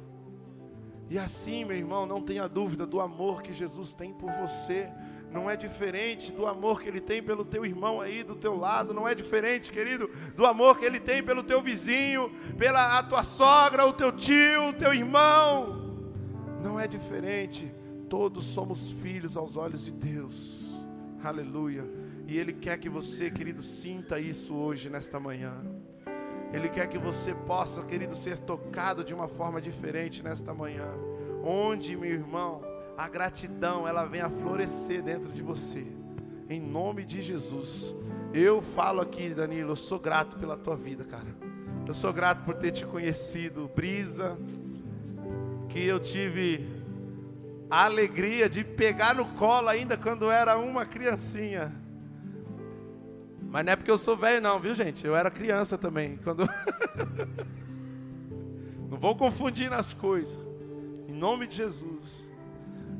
E assim, meu irmão, não tenha dúvida do amor que Jesus tem por você. Não é diferente do amor que ele tem pelo teu irmão aí do teu lado, não é diferente, querido, do amor que ele tem pelo teu vizinho, pela tua sogra, o teu tio, o teu irmão. Não é diferente. Todos somos filhos aos olhos de Deus. Aleluia. E ele quer que você, querido, sinta isso hoje nesta manhã. Ele quer que você possa, querido, ser tocado de uma forma diferente nesta manhã. Onde, meu irmão, a gratidão ela vem a florescer dentro de você. Em nome de Jesus. Eu falo aqui, Danilo, eu sou grato pela tua vida, cara. Eu sou grato por ter te conhecido, Brisa, que eu tive a alegria de pegar no colo ainda quando era uma criancinha. Mas não é porque eu sou velho, não, viu, gente? Eu era criança também. Quando... não vou confundir nas coisas. Em nome de Jesus.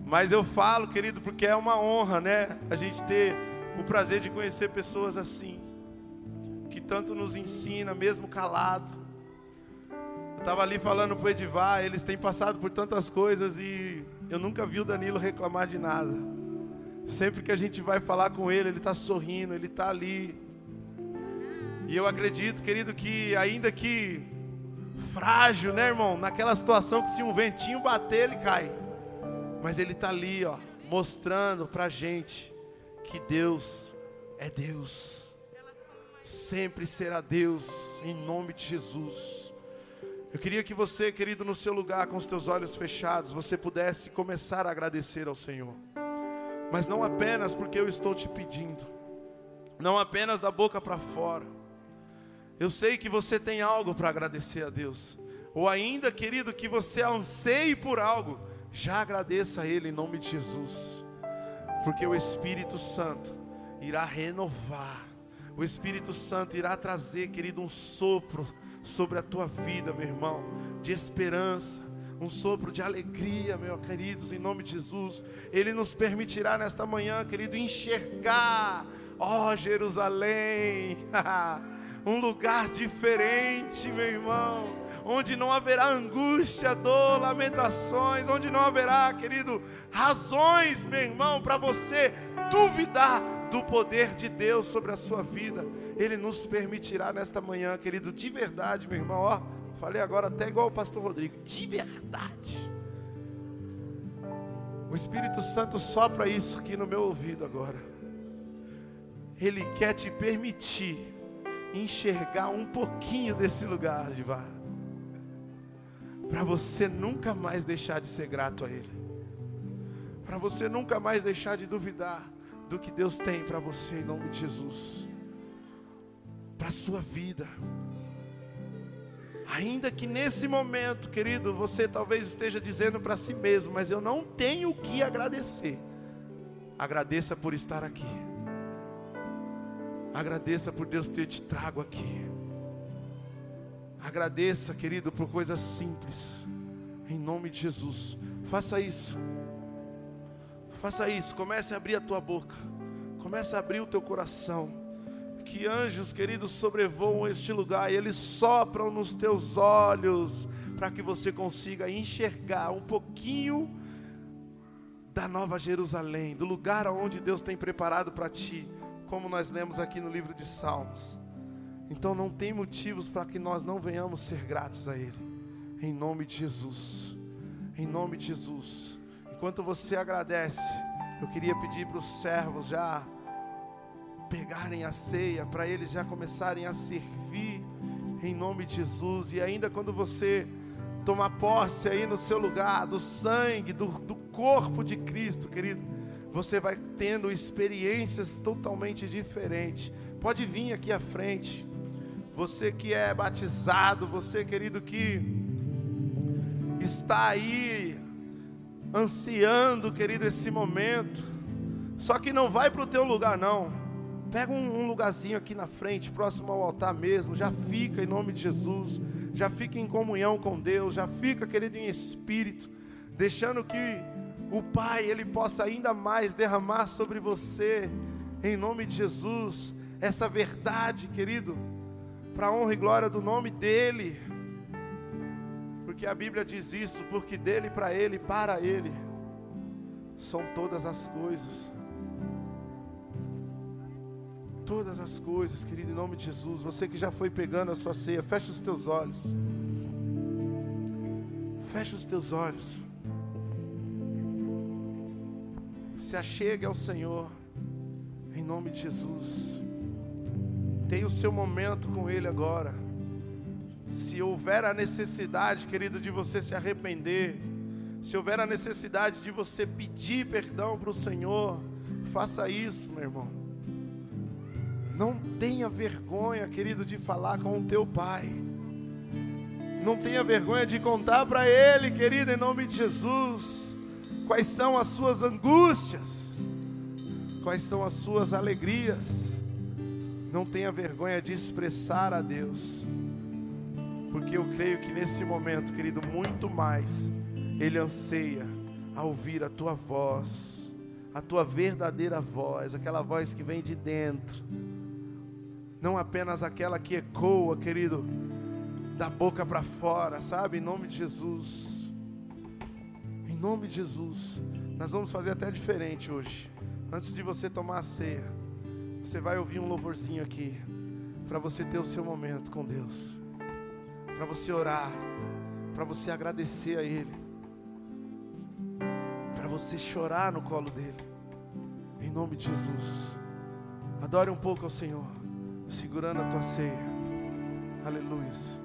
Mas eu falo, querido, porque é uma honra, né? A gente ter o prazer de conhecer pessoas assim. Que tanto nos ensina, mesmo calado. Eu estava ali falando para o Edivar, eles têm passado por tantas coisas e eu nunca vi o Danilo reclamar de nada. Sempre que a gente vai falar com ele, ele está sorrindo, ele está ali e eu acredito, querido, que ainda que frágil, né, irmão? Naquela situação que se um ventinho bater, ele cai. Mas ele está ali, ó, mostrando para gente que Deus é Deus. Sempre será Deus, em nome de Jesus. Eu queria que você, querido, no seu lugar, com os teus olhos fechados, você pudesse começar a agradecer ao Senhor. Mas não apenas porque eu estou te pedindo, não apenas da boca para fora eu sei que você tem algo para agradecer a Deus. Ou ainda, querido, que você anseie por algo, já agradeça a Ele em nome de Jesus. Porque o Espírito Santo irá renovar. O Espírito Santo irá trazer, querido, um sopro sobre a tua vida, meu irmão, de esperança, um sopro de alegria, meus queridos, em nome de Jesus. Ele nos permitirá nesta manhã, querido, enxergar, ó oh, Jerusalém. um lugar diferente, meu irmão, onde não haverá angústia, dor, lamentações, onde não haverá, querido, razões, meu irmão, para você duvidar do poder de Deus sobre a sua vida. Ele nos permitirá nesta manhã, querido, de verdade, meu irmão, ó, falei agora até igual o pastor Rodrigo, de verdade. O Espírito Santo sopra isso aqui no meu ouvido agora. Ele quer te permitir enxergar um pouquinho desse lugar de vá. Para você nunca mais deixar de ser grato a Ele. Para você nunca mais deixar de duvidar do que Deus tem para você em nome de Jesus. Para a sua vida. Ainda que nesse momento, querido, você talvez esteja dizendo para si mesmo, mas eu não tenho o que agradecer. Agradeça por estar aqui. Agradeça por Deus ter te trago aqui. Agradeça, querido, por coisas simples. Em nome de Jesus. Faça isso. Faça isso. Comece a abrir a tua boca. Comece a abrir o teu coração. Que anjos, queridos, sobrevoam este lugar e eles sopram nos teus olhos para que você consiga enxergar um pouquinho da Nova Jerusalém, do lugar onde Deus tem preparado para ti como nós lemos aqui no livro de Salmos. Então não tem motivos para que nós não venhamos ser gratos a Ele. Em nome de Jesus. Em nome de Jesus. Enquanto você agradece, eu queria pedir para os servos já pegarem a ceia, para eles já começarem a servir em nome de Jesus. E ainda quando você tomar posse aí no seu lugar do sangue, do, do corpo de Cristo, querido você vai tendo experiências totalmente diferentes. Pode vir aqui à frente. Você que é batizado, você querido que está aí ansiando, querido, esse momento. Só que não vai para o teu lugar não. Pega um, lugarzinho aqui na frente, próximo ao altar mesmo. Já fica em nome de Jesus. Já fica em comunhão com Deus. Já fica, querido, em espírito, deixando que o Pai ele possa ainda mais derramar sobre você, em nome de Jesus, essa verdade, querido, para honra e glória do nome dEle, porque a Bíblia diz isso, porque dele, para Ele, para Ele, são todas as coisas. Todas as coisas, querido, em nome de Jesus. Você que já foi pegando a sua ceia, fecha os teus olhos. Fecha os teus olhos. Se achegue ao Senhor, em nome de Jesus. Tenha o seu momento com Ele agora. Se houver a necessidade, querido, de você se arrepender, se houver a necessidade de você pedir perdão para o Senhor, faça isso, meu irmão. Não tenha vergonha, querido, de falar com o teu Pai. Não tenha vergonha de contar para Ele, querido, em nome de Jesus quais são as suas angústias, quais são as suas alegrias. Não tenha vergonha de expressar a Deus, porque eu creio que nesse momento, querido, muito mais, Ele anseia a ouvir a tua voz, a tua verdadeira voz, aquela voz que vem de dentro, não apenas aquela que ecoa, querido, da boca para fora, sabe, em nome de Jesus nome de Jesus. Nós vamos fazer até diferente hoje. Antes de você tomar a ceia, você vai ouvir um louvorzinho aqui, para você ter o seu momento com Deus, para você orar, para você agradecer a Ele, para você chorar no colo dele, em nome de Jesus. Adore um pouco ao Senhor, segurando a tua ceia. Aleluia.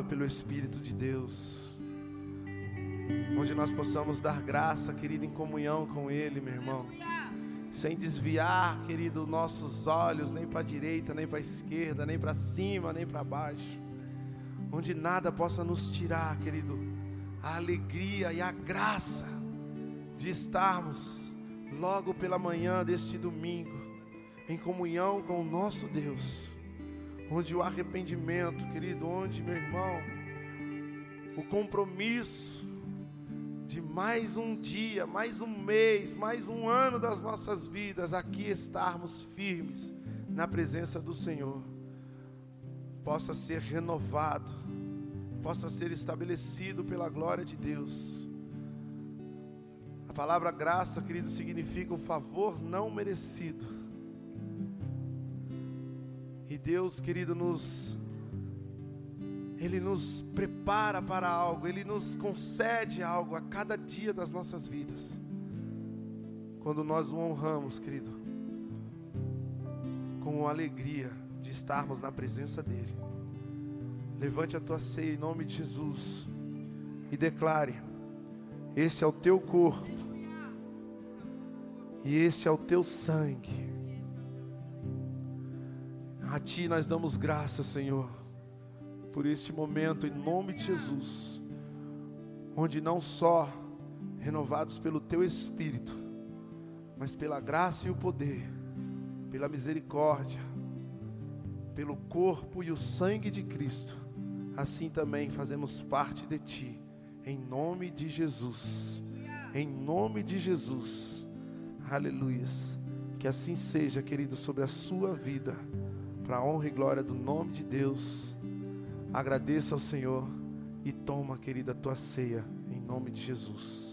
Pelo Espírito de Deus. Onde nós possamos dar graça, querido, em comunhão com Ele, meu irmão. Sem desviar, querido, nossos olhos nem para a direita, nem para a esquerda, nem para cima, nem para baixo. Onde nada possa nos tirar, querido, a alegria e a graça de estarmos logo pela manhã deste domingo em comunhão com o nosso Deus, onde o arrependimento, querido, onde, meu irmão, o compromisso de mais um dia, mais um mês, mais um ano das nossas vidas, aqui estarmos firmes na presença do Senhor, possa ser renovado, possa ser estabelecido pela glória de Deus. A palavra graça, querido, significa o favor não merecido e Deus, querido, nos ele nos prepara para algo, Ele nos concede algo a cada dia das nossas vidas. Quando nós o honramos, querido, com alegria de estarmos na presença dEle. Levante a tua ceia em nome de Jesus e declare: Este é o teu corpo, e este é o teu sangue a Ti nós damos graças, Senhor, por este momento, em nome de Jesus, onde não só renovados pelo Teu Espírito, mas pela graça e o poder, pela misericórdia, pelo corpo e o sangue de Cristo, assim também fazemos parte de Ti, em nome de Jesus, em nome de Jesus, aleluias. Que assim seja, querido, sobre a sua vida para a honra e glória do nome de Deus. Agradeça ao Senhor e toma, querida, a tua ceia em nome de Jesus.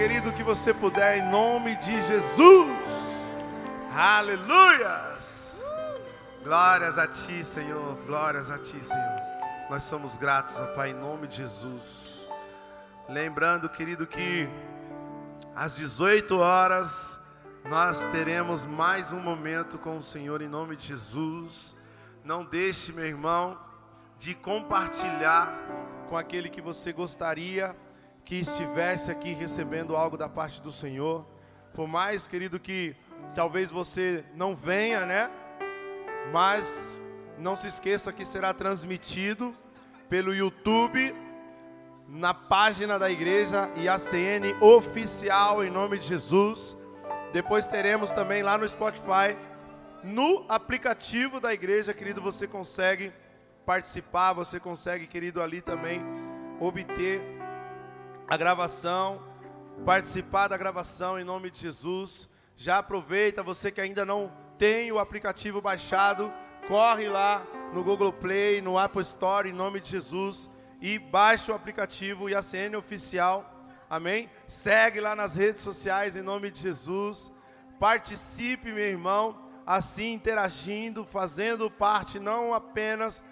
Querido, que você puder, em nome de Jesus. Aleluias! Glórias a Ti, Senhor. Glórias a Ti, Senhor. Nós somos gratos, ó Pai, em nome de Jesus. Lembrando, querido, que às 18 horas nós teremos mais um momento com o Senhor em nome de Jesus. Não deixe, meu irmão, de compartilhar com aquele que você gostaria que estivesse aqui recebendo algo da parte do Senhor. Por mais, querido, que talvez você não venha, né? Mas não se esqueça que será transmitido pelo YouTube, na página da igreja e ACN oficial em nome de Jesus. Depois teremos também lá no Spotify, no aplicativo da igreja, querido, você consegue participar, você consegue, querido, ali também obter a gravação, participar da gravação em nome de Jesus. Já aproveita, você que ainda não tem o aplicativo baixado, corre lá no Google Play, no Apple Store, em nome de Jesus, e baixe o aplicativo IACN Oficial. Amém? Segue lá nas redes sociais, em nome de Jesus. Participe, meu irmão, assim interagindo, fazendo parte não apenas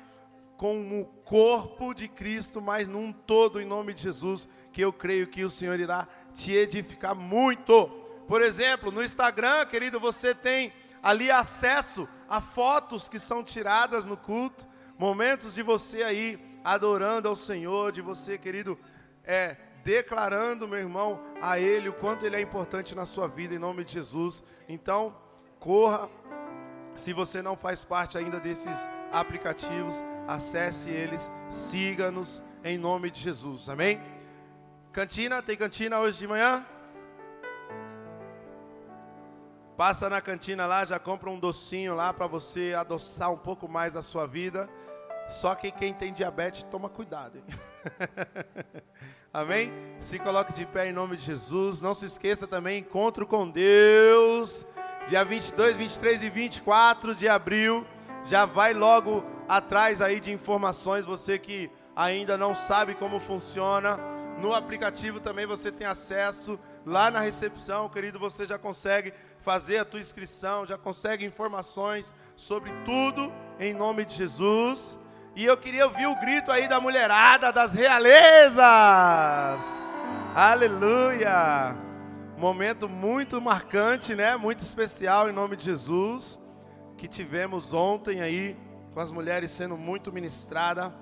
com o corpo de Cristo, mas num todo, em nome de Jesus, que eu creio que o Senhor irá te edificar muito. Por exemplo, no Instagram, querido, você tem ali acesso a fotos que são tiradas no culto, momentos de você aí adorando ao Senhor, de você, querido, é, declarando, meu irmão, a Ele o quanto Ele é importante na sua vida, em nome de Jesus. Então, corra, se você não faz parte ainda desses aplicativos, acesse eles, siga-nos em nome de Jesus, amém? Cantina, tem cantina hoje de manhã? Passa na cantina lá, já compra um docinho lá para você adoçar um pouco mais a sua vida. Só que quem tem diabetes, toma cuidado. Amém? Se coloque de pé em nome de Jesus. Não se esqueça também, encontro com Deus. Dia 22, 23 e 24 de abril. Já vai logo atrás aí de informações. Você que ainda não sabe como funciona. No aplicativo também você tem acesso. Lá na recepção, querido, você já consegue fazer a tua inscrição, já consegue informações sobre tudo em nome de Jesus. E eu queria ouvir o grito aí da mulherada das realezas. Aleluia! Momento muito marcante, né? Muito especial em nome de Jesus que tivemos ontem aí com as mulheres sendo muito ministrada.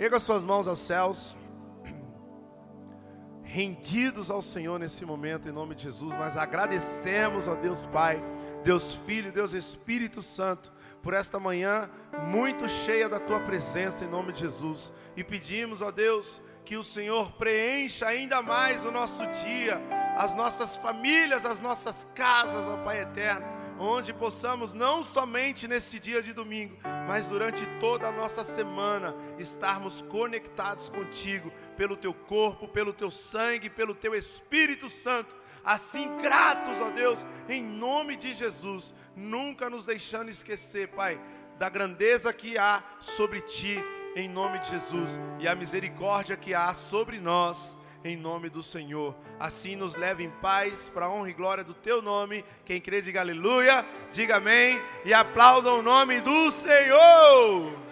Erga suas mãos aos céus rendidos ao Senhor nesse momento, em nome de Jesus. Nós agradecemos, ó Deus Pai, Deus Filho, Deus Espírito Santo, por esta manhã muito cheia da tua presença, em nome de Jesus. E pedimos, ó Deus, que o Senhor preencha ainda mais o nosso dia, as nossas famílias, as nossas casas, ó Pai eterno onde possamos não somente neste dia de domingo, mas durante toda a nossa semana estarmos conectados contigo, pelo teu corpo, pelo teu sangue, pelo teu Espírito Santo. Assim, gratos, ó Deus, em nome de Jesus, nunca nos deixando esquecer, Pai, da grandeza que há sobre ti, em nome de Jesus, e a misericórdia que há sobre nós em nome do Senhor. Assim nos leve em paz, para a honra e glória do teu nome. Quem crê, diga aleluia, diga amém e aplaudam o nome do Senhor.